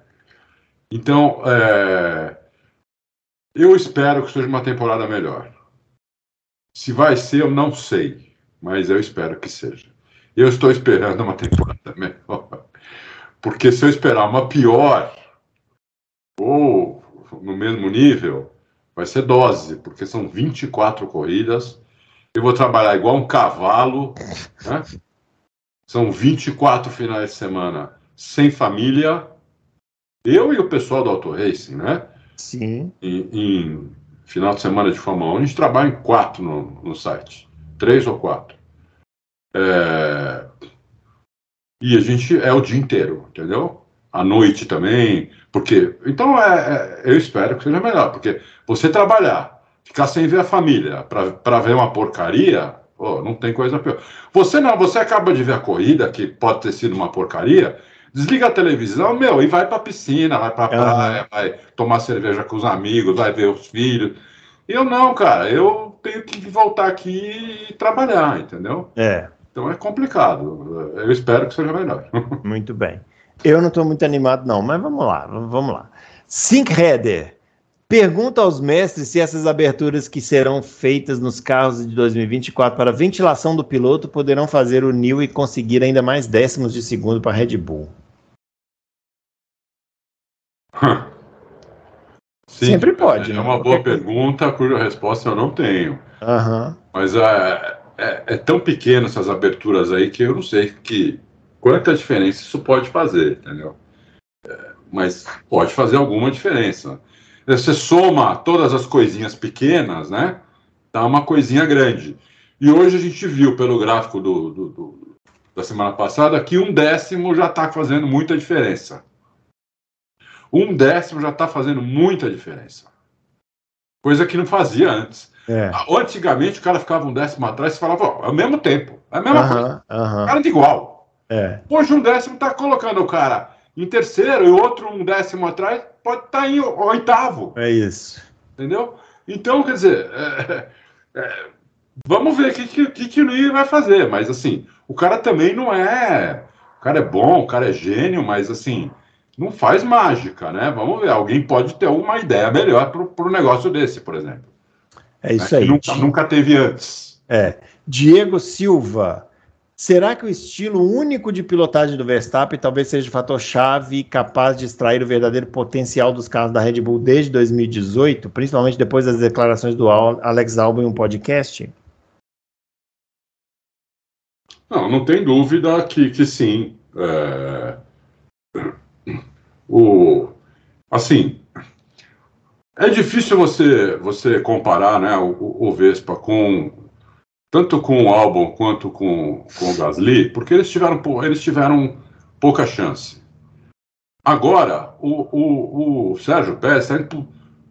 Então, é, eu espero que seja uma temporada melhor. Se vai ser, eu não sei, mas eu espero que seja. Eu estou esperando uma temporada melhor. Porque se eu esperar uma pior, ou no mesmo nível, vai ser dose, porque são 24 corridas. Eu vou trabalhar igual um cavalo, né? São 24 finais de semana sem família. Eu e o pessoal do Auto Racing, né? Sim. Em, em, final de semana de Fórmula 1, a gente trabalha em quatro no, no site. Três ou quatro. É... E a gente é o dia inteiro, entendeu? À noite também. Porque. Então, é, é, eu espero que seja melhor. Porque você trabalhar, ficar sem ver a família, para ver uma porcaria, pô, não tem coisa pior. Você não, você acaba de ver a corrida, que pode ter sido uma porcaria Desliga a televisão, meu, e vai pra piscina, vai pra praia, vai tomar cerveja com os amigos, vai ver os filhos. Eu não, cara, eu tenho que voltar aqui e trabalhar, entendeu? É. Então é complicado. Eu espero que seja melhor. Muito bem. Eu não estou muito animado, não, mas vamos lá, vamos lá. Header. Pergunta aos mestres se essas aberturas que serão feitas nos carros de 2024 para ventilação do piloto poderão fazer o New e conseguir ainda mais décimos de segundo para a Red Bull. Sim, Sempre pode. É, né? uma boa pergunta cuja resposta eu não tenho. Uhum. Mas é, é, é, tão pequeno essas aberturas aí que eu não sei que quanta diferença isso pode fazer, entendeu? É, mas pode fazer alguma diferença. Você soma todas as coisinhas pequenas, né? Dá uma coisinha grande. E hoje a gente viu pelo gráfico do, do, do da semana passada que um décimo já está fazendo muita diferença. Um décimo já está fazendo muita diferença. Coisa que não fazia antes. É. Antigamente o cara ficava um décimo atrás e falava, ó, é o mesmo tempo, é a mesma uh -huh, coisa. Uh -huh. Cara de igual. É. Hoje um décimo está colocando o cara em terceiro e outro um décimo atrás pode estar tá em oitavo. É isso. Entendeu? Então, quer dizer, é, é, vamos ver o que, que, que o Nui vai fazer. Mas assim, o cara também não é. O cara é bom, o cara é gênio, mas assim, não faz mágica, né? Vamos ver. Alguém pode ter uma ideia melhor para o negócio desse, por exemplo. É isso aí. Nunca, nunca teve antes. É. Diego Silva. Será que o estilo único de pilotagem do Verstappen talvez seja o fator chave capaz de extrair o verdadeiro potencial dos carros da Red Bull desde 2018, principalmente depois das declarações do Alex Albon em um podcast? Não, não tem dúvida que, que sim. É... O... Assim, é difícil você, você comparar né, o, o Vespa com tanto com o Albon quanto com, com o Gasly, porque eles tiveram, eles tiveram pouca chance. Agora, o, o, o Sérgio Pérez tá indo,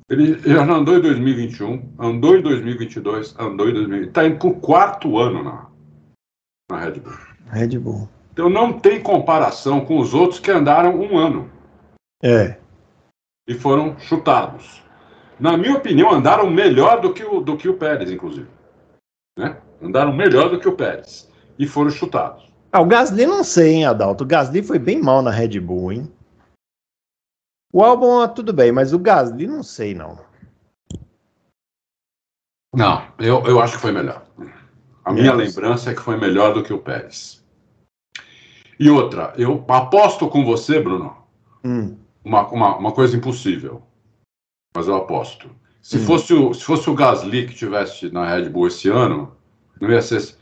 ele já andou em 2021, andou em 2022, andou em 2020, está indo para o quarto ano na, na Red Bull. Red Bull. Então não tem comparação com os outros que andaram um ano. É. E foram chutados na minha opinião, andaram melhor do que o, do que o Pérez, inclusive. Né? Andaram melhor do que o Pérez. E foram chutados. Ah, o Gasly não sei, hein, Adalto. O Gasly foi bem mal na Red Bull, hein? O Albon, tudo bem, mas o Gasly não sei, não. Não, eu, eu acho que foi melhor. A minha lembrança é que foi melhor do que o Pérez. E outra, eu aposto com você, Bruno, hum. Uma, uma, uma coisa impossível mas eu aposto. Se, hum. fosse o, se fosse o Gasly que tivesse na Red Bull esse ano, não ia ser,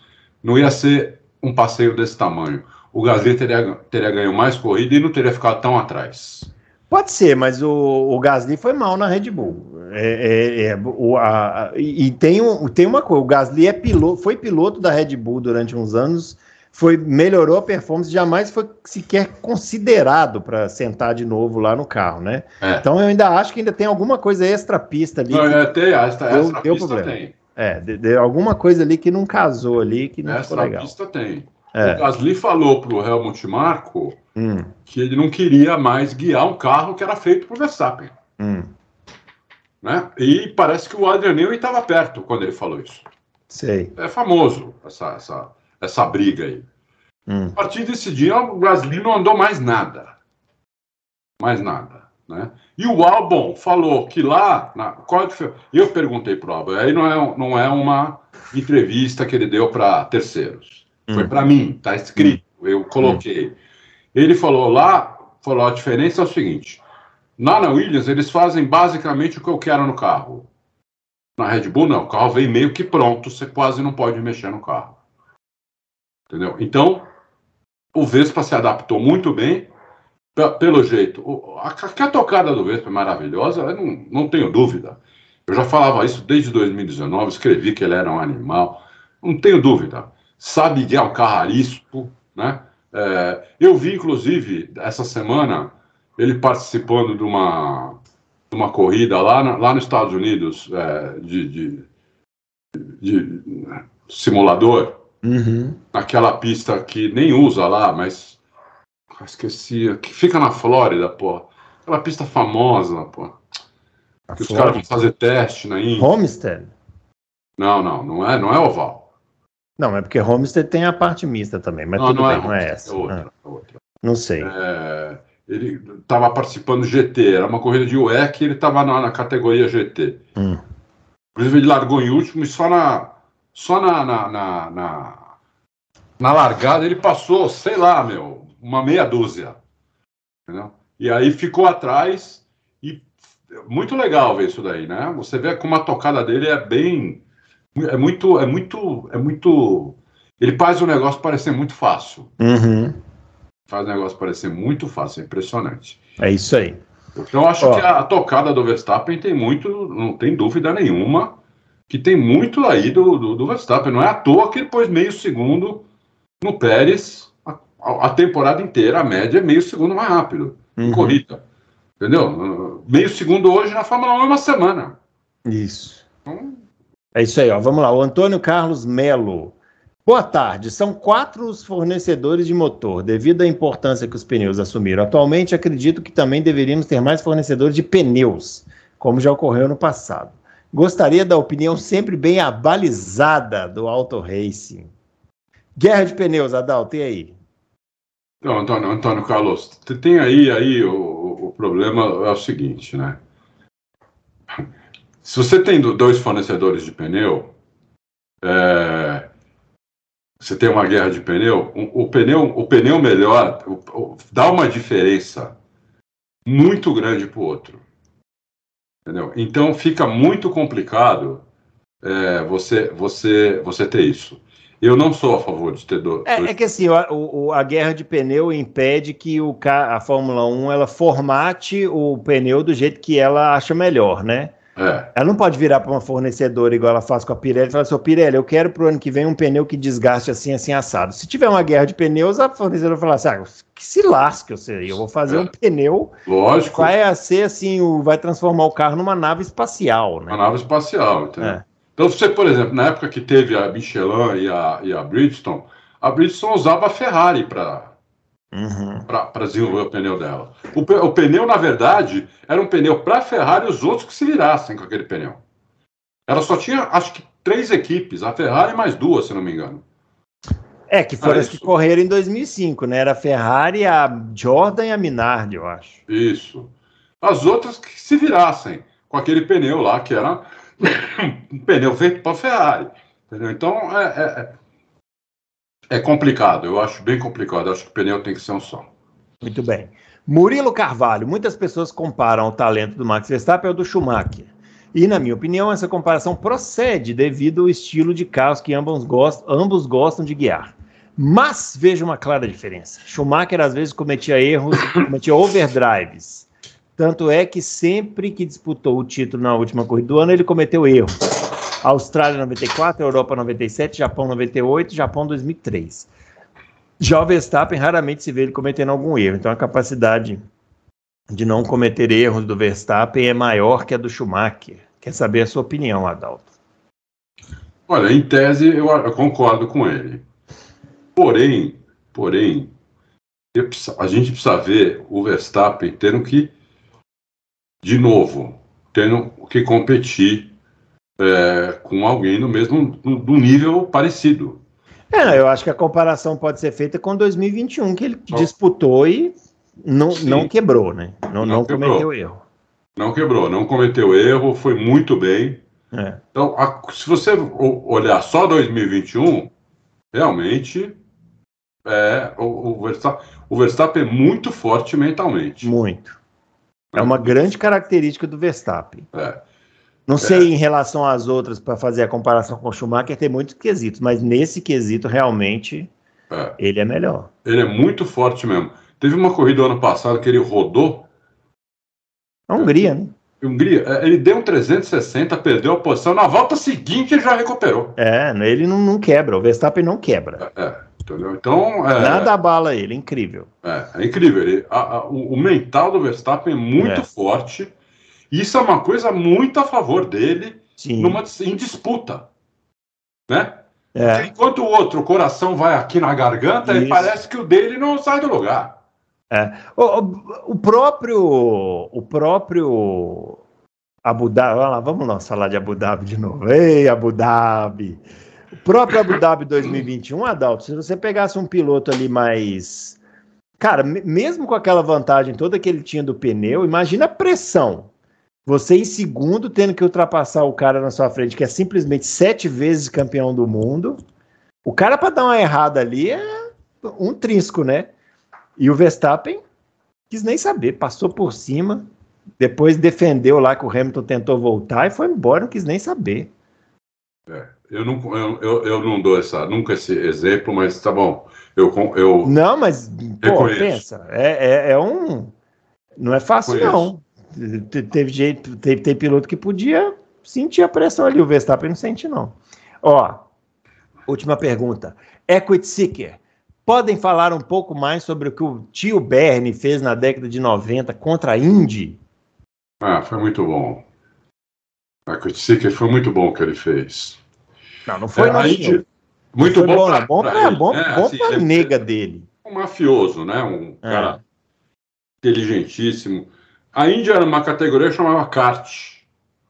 não ia ser um passeio desse tamanho. O Gasly teria, teria ganho mais corrida e não teria ficado tão atrás. Pode ser, mas o, o Gasly foi mal na Red Bull. É, é, é o, a, e tem, um, tem uma coisa: o Gasly é piloto, foi piloto da Red Bull durante uns anos foi melhorou a performance, jamais foi sequer considerado para sentar de novo lá no carro, né? É. Então eu ainda acho que ainda tem alguma coisa extra pista ali. Não, é, tem, extra, deu, extra deu pista problema. tem. É, de, de, alguma coisa ali que não casou ali, que não extra ficou legal. pista tem. É. O Gasly falou para o Helmut Marko hum. que ele não queria mais guiar um carro que era feito por Verstappen. Hum. Né? E parece que o Adrian Newey estava perto quando ele falou isso. Sei. É famoso essa, essa, essa briga aí. Hum. A partir desse dia, o Gasly não andou mais nada. Mais nada. Né? E o Albon falou que lá, na, qual é eu perguntei para o Albon, aí não é, não é uma entrevista que ele deu para terceiros, hum. foi para mim, tá escrito, hum. eu coloquei. Hum. Ele falou lá, falou a diferença é o seguinte, lá na Williams eles fazem basicamente o que eu quero no carro. Na Red Bull não, o carro vem meio que pronto, você quase não pode mexer no carro. Entendeu? Então, o Vespa se adaptou muito bem, pelo jeito. A, a tocada do Vespa é maravilhosa, eu não, não tenho dúvida. Eu já falava isso desde 2019, escrevi que ele era um animal, não tenho dúvida. Sabe guiar um carro arisco, né? É, eu vi, inclusive, essa semana, ele participando de uma, de uma corrida lá, lá nos Estados Unidos, é, de, de, de simulador, Uhum. Naquela pista que nem usa lá, mas. Ah, esqueci. Que fica na Flórida, pô. Aquela pista famosa, pô. A que Flórida. os caras vão fazer teste na Índia. Homestead? Não, não, não é, não é oval. Não, é porque Homestead tem a parte mista também, mas não, tudo não é bem, é não é essa. É outra, ah. é outra. Não sei. É, ele estava participando do GT, era uma corrida de UEC e ele estava na, na, categoria GT. Hum. Inclusive, ele largou em último e só na, só na, na, na, na, na largada ele passou, sei lá, meu, uma meia dúzia. Entendeu? E aí ficou atrás e muito legal ver isso daí, né? Você vê como a tocada dele é bem é muito, é muito, é muito. Ele faz o negócio parecer muito fácil. Uhum. Faz o negócio parecer muito fácil, é impressionante. É isso aí. Então, acho que a tocada do Verstappen tem muito, não tem dúvida nenhuma, que tem muito aí do, do, do Verstappen. Não é à toa que ele pôs meio segundo no Pérez a, a, temporada inteira, a média é meio segundo mais rápido uhum. em corrida. Entendeu? Meio segundo hoje na Fórmula 1 é uma semana. Isso. Então... É isso aí, ó. Vamos lá. O Antônio Carlos Melo. Boa tarde. São quatro os fornecedores de motor, devido à importância que os pneus assumiram. Atualmente, acredito que também deveríamos ter mais fornecedores de pneus, como já ocorreu no passado. Gostaria da opinião sempre bem abalizada do Auto Racing. Guerra de pneus, Adalto, e aí? Então, Antônio, Antônio Carlos, tem aí, aí o, o problema é o seguinte, né? Se você tem dois fornecedores de pneu, é, você tem uma guerra de pneu, o, o pneu, o pneu melhor o, dá uma diferença muito grande para o outro. Entendeu? Então fica muito complicado é, você, você, você ter isso. Eu não sou a favor de ter dois. É, é que assim, a, o, a guerra de pneu impede que o, a Fórmula 1 ela formate o pneu do jeito que ela acha melhor, né? É. Ela não pode virar para uma fornecedora igual ela faz com a Pirelli e falar assim, Pirelli, eu quero para o ano que vem um pneu que desgaste assim, assim, assado. Se tiver uma guerra de pneus, a fornecedora vai falar assim, ah, que se lasque, eu sei, eu vou fazer é. um pneu Lógico. que vai ser assim, o, vai transformar o carro numa nave espacial, né? Uma nave espacial, entendeu? É. Então, você, por exemplo, na época que teve a Michelin e a, e a Bridgestone, a Bridgestone usava a Ferrari para Uhum. para desenvolver o pneu dela. O, o, pneu, na verdade, era um pneu para a Ferrari e os outros que se virassem com aquele pneu. Ela só tinha, acho que, três equipes, a Ferrari mais duas, se não me engano. É, que foram as que correram em 2005, né? Era a Ferrari, a Jordan e a Minardi, eu acho. Isso. As outras que se virassem com aquele pneu lá, que era um pneu feito para a Ferrari. Entendeu? Então, é, é, é complicado, eu acho bem complicado. Eu acho que o pneu tem que ser um só. Muito bem. Murilo Carvalho. Muitas pessoas comparam o talento do Max Verstappen ao do Schumacher. E, na minha opinião, essa comparação procede devido ao estilo de carros que ambos gostam, ambos gostam de guiar. Mas vejo uma clara diferença. Schumacher às vezes cometia erros, cometia overdrives. Tanto é que sempre que disputou o título na última corrida do ano, ele cometeu erros. Austrália 94, Europa 97, Japão 98, Japão 2003. Já o Verstappen raramente se vê ele cometendo algum erro, então a capacidade de não cometer erros do Verstappen é maior que a do Schumacher. Quer saber a sua opinião, Adalto? Olha, em tese eu, eu concordo com ele. Porém, porém, a gente precisa ver o Verstappen tendo que, de novo, tendo que competir é, com alguém no mesmo do nível parecido. É, eu acho que a comparação pode ser feita com 2021, que ele oh. disputou e não, não quebrou, né? Não, não, não cometeu erro. Não quebrou, não cometeu erro, foi muito bem. É. Então, a, se você olhar só 2021, realmente é, o, o, Verstappen, o Verstappen é muito forte mentalmente. Muito. É uma grande característica do Verstappen. É. Não sei é. em relação às outras, para fazer a comparação com o Schumacher, tem muitos quesitos, mas nesse quesito, realmente, é. ele é melhor. Ele é muito forte mesmo. Teve uma corrida ano passado que ele rodou. A Hungria, né? Hungria, é, ele deu um 360, perdeu a posição. Na volta seguinte, ele já recuperou. É, ele não, não quebra. O Verstappen não quebra. É, é entendeu? Então. É, Nada abala ele, incrível. É, é incrível. Ele, a, a, o, o, mental do Verstappen é muito forte isso é uma coisa muito a favor dele numa, em disputa. Né? É. Enquanto o outro, o coração vai aqui na garganta, Isso. parece que o dele não sai do lugar. É. O, o, próprio. O próprio. Abu Dhabi. Vamos lá, vamos nós falar de Abu Dhabi de novo. Ei, Abu Dhabi! O próprio Abu Dhabi 2021, Adalto, se você pegasse um piloto ali mais. Cara, mesmo com aquela vantagem toda que ele tinha do pneu, imagina a pressão você em segundo, tendo que ultrapassar o cara na sua frente, que é simplesmente sete vezes campeão do mundo. O cara, para dar uma errada ali, é um trisco, né? E o Verstappen quis nem saber, passou por cima, depois defendeu lá que o Hamilton tentou voltar e foi embora, não quis nem saber. É, eu não, eu, eu não dou essa, nunca esse exemplo, mas tá bom. Eu, eu não, mas pô, pensa, é, é, é, um. Não é fácil, não. Teve jeito, teve, teve piloto que podia sentir a pressão ali. O Verstappen não sente, não. Ó, última pergunta. Equity Seeker. Podem falar um pouco mais sobre o que o tio Bernie fez na década de 90 contra a Indy? Ah, foi muito bom. Equity Seeker foi muito bom o que ele fez. Não, não foi é, não, Indy, Muito bom, bom, bom para bom, né? bom assim, nega dele. Um mafioso, né? Um é. cara inteligentíssimo. A Índia era uma categoria que chamava kart.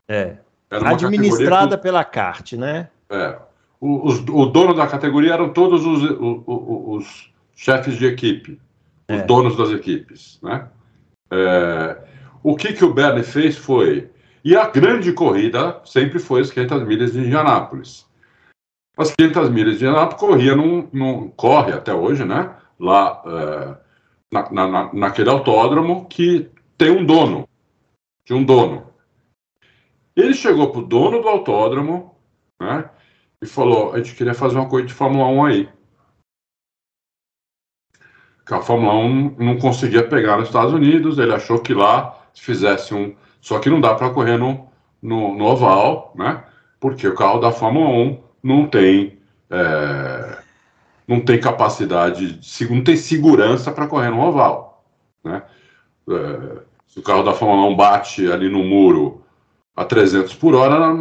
É. Administrada pela kart, né? É. O, os, o dono da categoria eram todos os, os, os chefes de equipe, os é. donos das equipes, né? É, o que, que o Bernie fez foi... E a grande corrida sempre foi as 500 milhas de Indianápolis. As 500 milhas de Indianápolis corria num, num corre até hoje, né? Lá é, na, na, naquele autódromo que tem um dono, de um dono. Ele chegou para o dono do autódromo, né? E falou: a gente queria fazer uma coisa de Fórmula 1 aí. Que a Fórmula 1 não conseguia pegar nos Estados Unidos, ele achou que lá se fizesse um. Só que não dá para correr no, no, no, oval, né? Porque o carro da Fórmula 1 não tem. É, não tem capacidade, não tem segurança para correr no oval, né? É, se o carro da Fórmula 1 bate ali no muro a 300 por hora,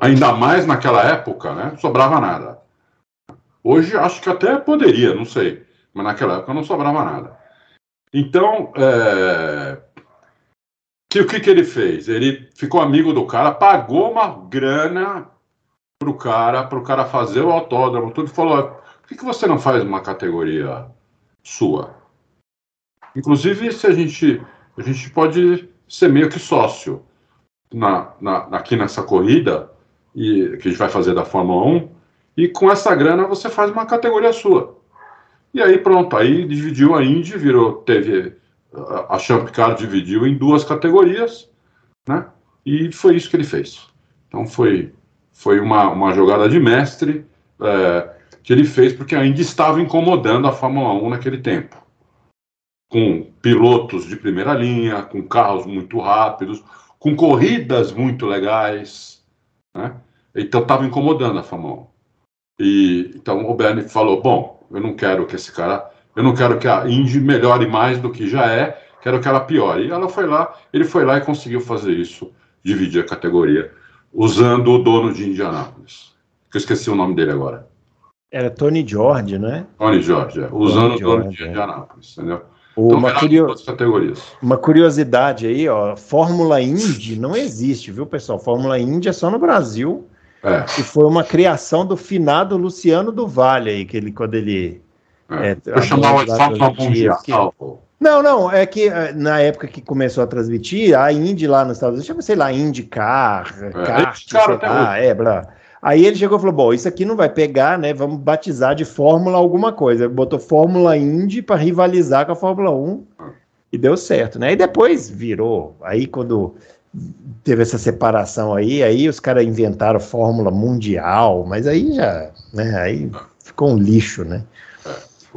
ainda mais naquela época, né, não sobrava nada. Hoje acho que até poderia, não sei, mas naquela época não sobrava nada. Então, é... que, o que, que ele fez? Ele ficou amigo do cara, pagou uma grana pro cara, pro cara fazer o autódromo, tudo, e falou: por que, que você não faz uma categoria sua? Inclusive, se a gente, a gente pode ser meio que sócio na, na, aqui nessa corrida e, que a gente vai fazer da Fórmula 1, e com essa grana você faz uma categoria sua. E aí pronto, aí dividiu a Indy, virou, teve a Champ Car dividiu em duas categorias, né? E foi isso que ele fez. Então foi, foi uma, uma jogada de mestre é, que ele fez porque a Indy estava incomodando a Fórmula 1 naquele tempo com pilotos de primeira linha, com carros muito rápidos, com corridas muito legais, né? Então estava incomodando a Fórmula 1. E então o Bernie falou: "Bom, eu não quero que esse cara, eu não quero que a Indy melhore mais do que já é, quero que ela piore". E ela foi lá, ele foi lá e conseguiu fazer isso, dividir a categoria, usando o dono de Indianápolis. Que eu esqueci o nome dele agora. Era Tony George, não é? Tony George, é. usando Tony o dono George, de é. Indianápolis, entendeu? Então, uma, curio... uma, curiosidade aí, ó, Fórmula Indy não existe, viu, pessoal? Fórmula Indy é só no Brasil. É. E foi uma criação do finado Luciano do Vale aí, que ele, quando ele. É. É, eu chamava de Fórmula Mundial. Não, não, é que eh, na época que começou a transmitir, a Indy lá nos Estados Unidos, chama, sei lá, IndyCar, é, kart, sei lá, é, blá. Aí ele chegou e falou: bom, isso aqui não vai pegar, né? Vamos batizar de Fórmula alguma coisa. Ele botou Fórmula Indy para rivalizar com a Fórmula 1 e deu certo, né? E depois virou. Aí quando teve essa separação aí, aí os caras inventaram Fórmula Mundial, mas aí já, né? Aí ficou um lixo, né?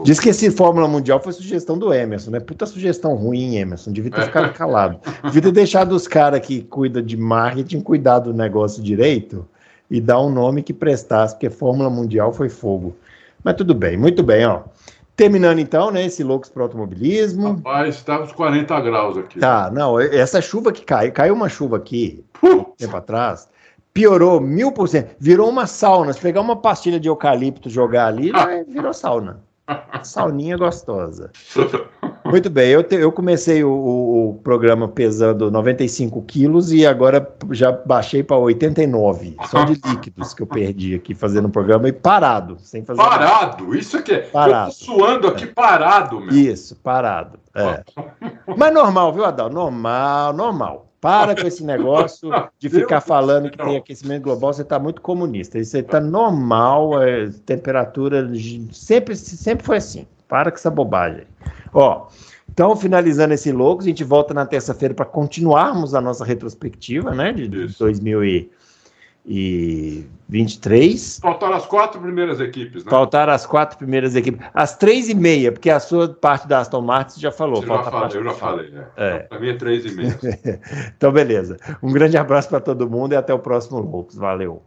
Diz que esse Fórmula Mundial foi sugestão do Emerson, né? Puta sugestão ruim, Emerson. Devia ter ficado calado. Devia ter deixado os caras que cuidam de marketing cuidar do negócio direito e dar um nome que prestasse, porque Fórmula Mundial foi fogo. Mas tudo bem, muito bem, ó. Terminando então, né, esse Loucos para Automobilismo. Rapaz, está uns 40 graus aqui. Tá, não, essa chuva que caiu, caiu uma chuva aqui, um tempo atrás, piorou mil por cento, virou uma sauna. Se pegar uma pastilha de eucalipto jogar ali, virou sauna. Sauninha gostosa. Muito bem, eu, te, eu comecei o, o, programa pesando 95 quilos e agora já baixei para 89, só de líquidos que eu perdi aqui fazendo o programa e parado, sem fazer Parado? Nada. Isso aqui é. Parado. Eu tô suando aqui parado, meu. Isso, parado. É. Mas normal, viu, Adal? Normal, normal. Para com esse negócio de ficar falando que tem aquecimento global, você está muito comunista. Isso está normal, é, temperatura sempre, sempre foi assim. Para com essa bobagem. Ó, então, finalizando esse Loucos, a gente volta na terça-feira para continuarmos a nossa retrospectiva, né, de, de 2000 e 2023. Faltaram as quatro primeiras equipes, né? Faltaram as quatro primeiras equipes. As três e meia, porque a sua parte da Aston Martin já falou. Você já falei, eu já falei. Né? É. Para mim é três e meia. então, beleza. Um grande abraço para todo mundo e até o próximo Loucos. Valeu.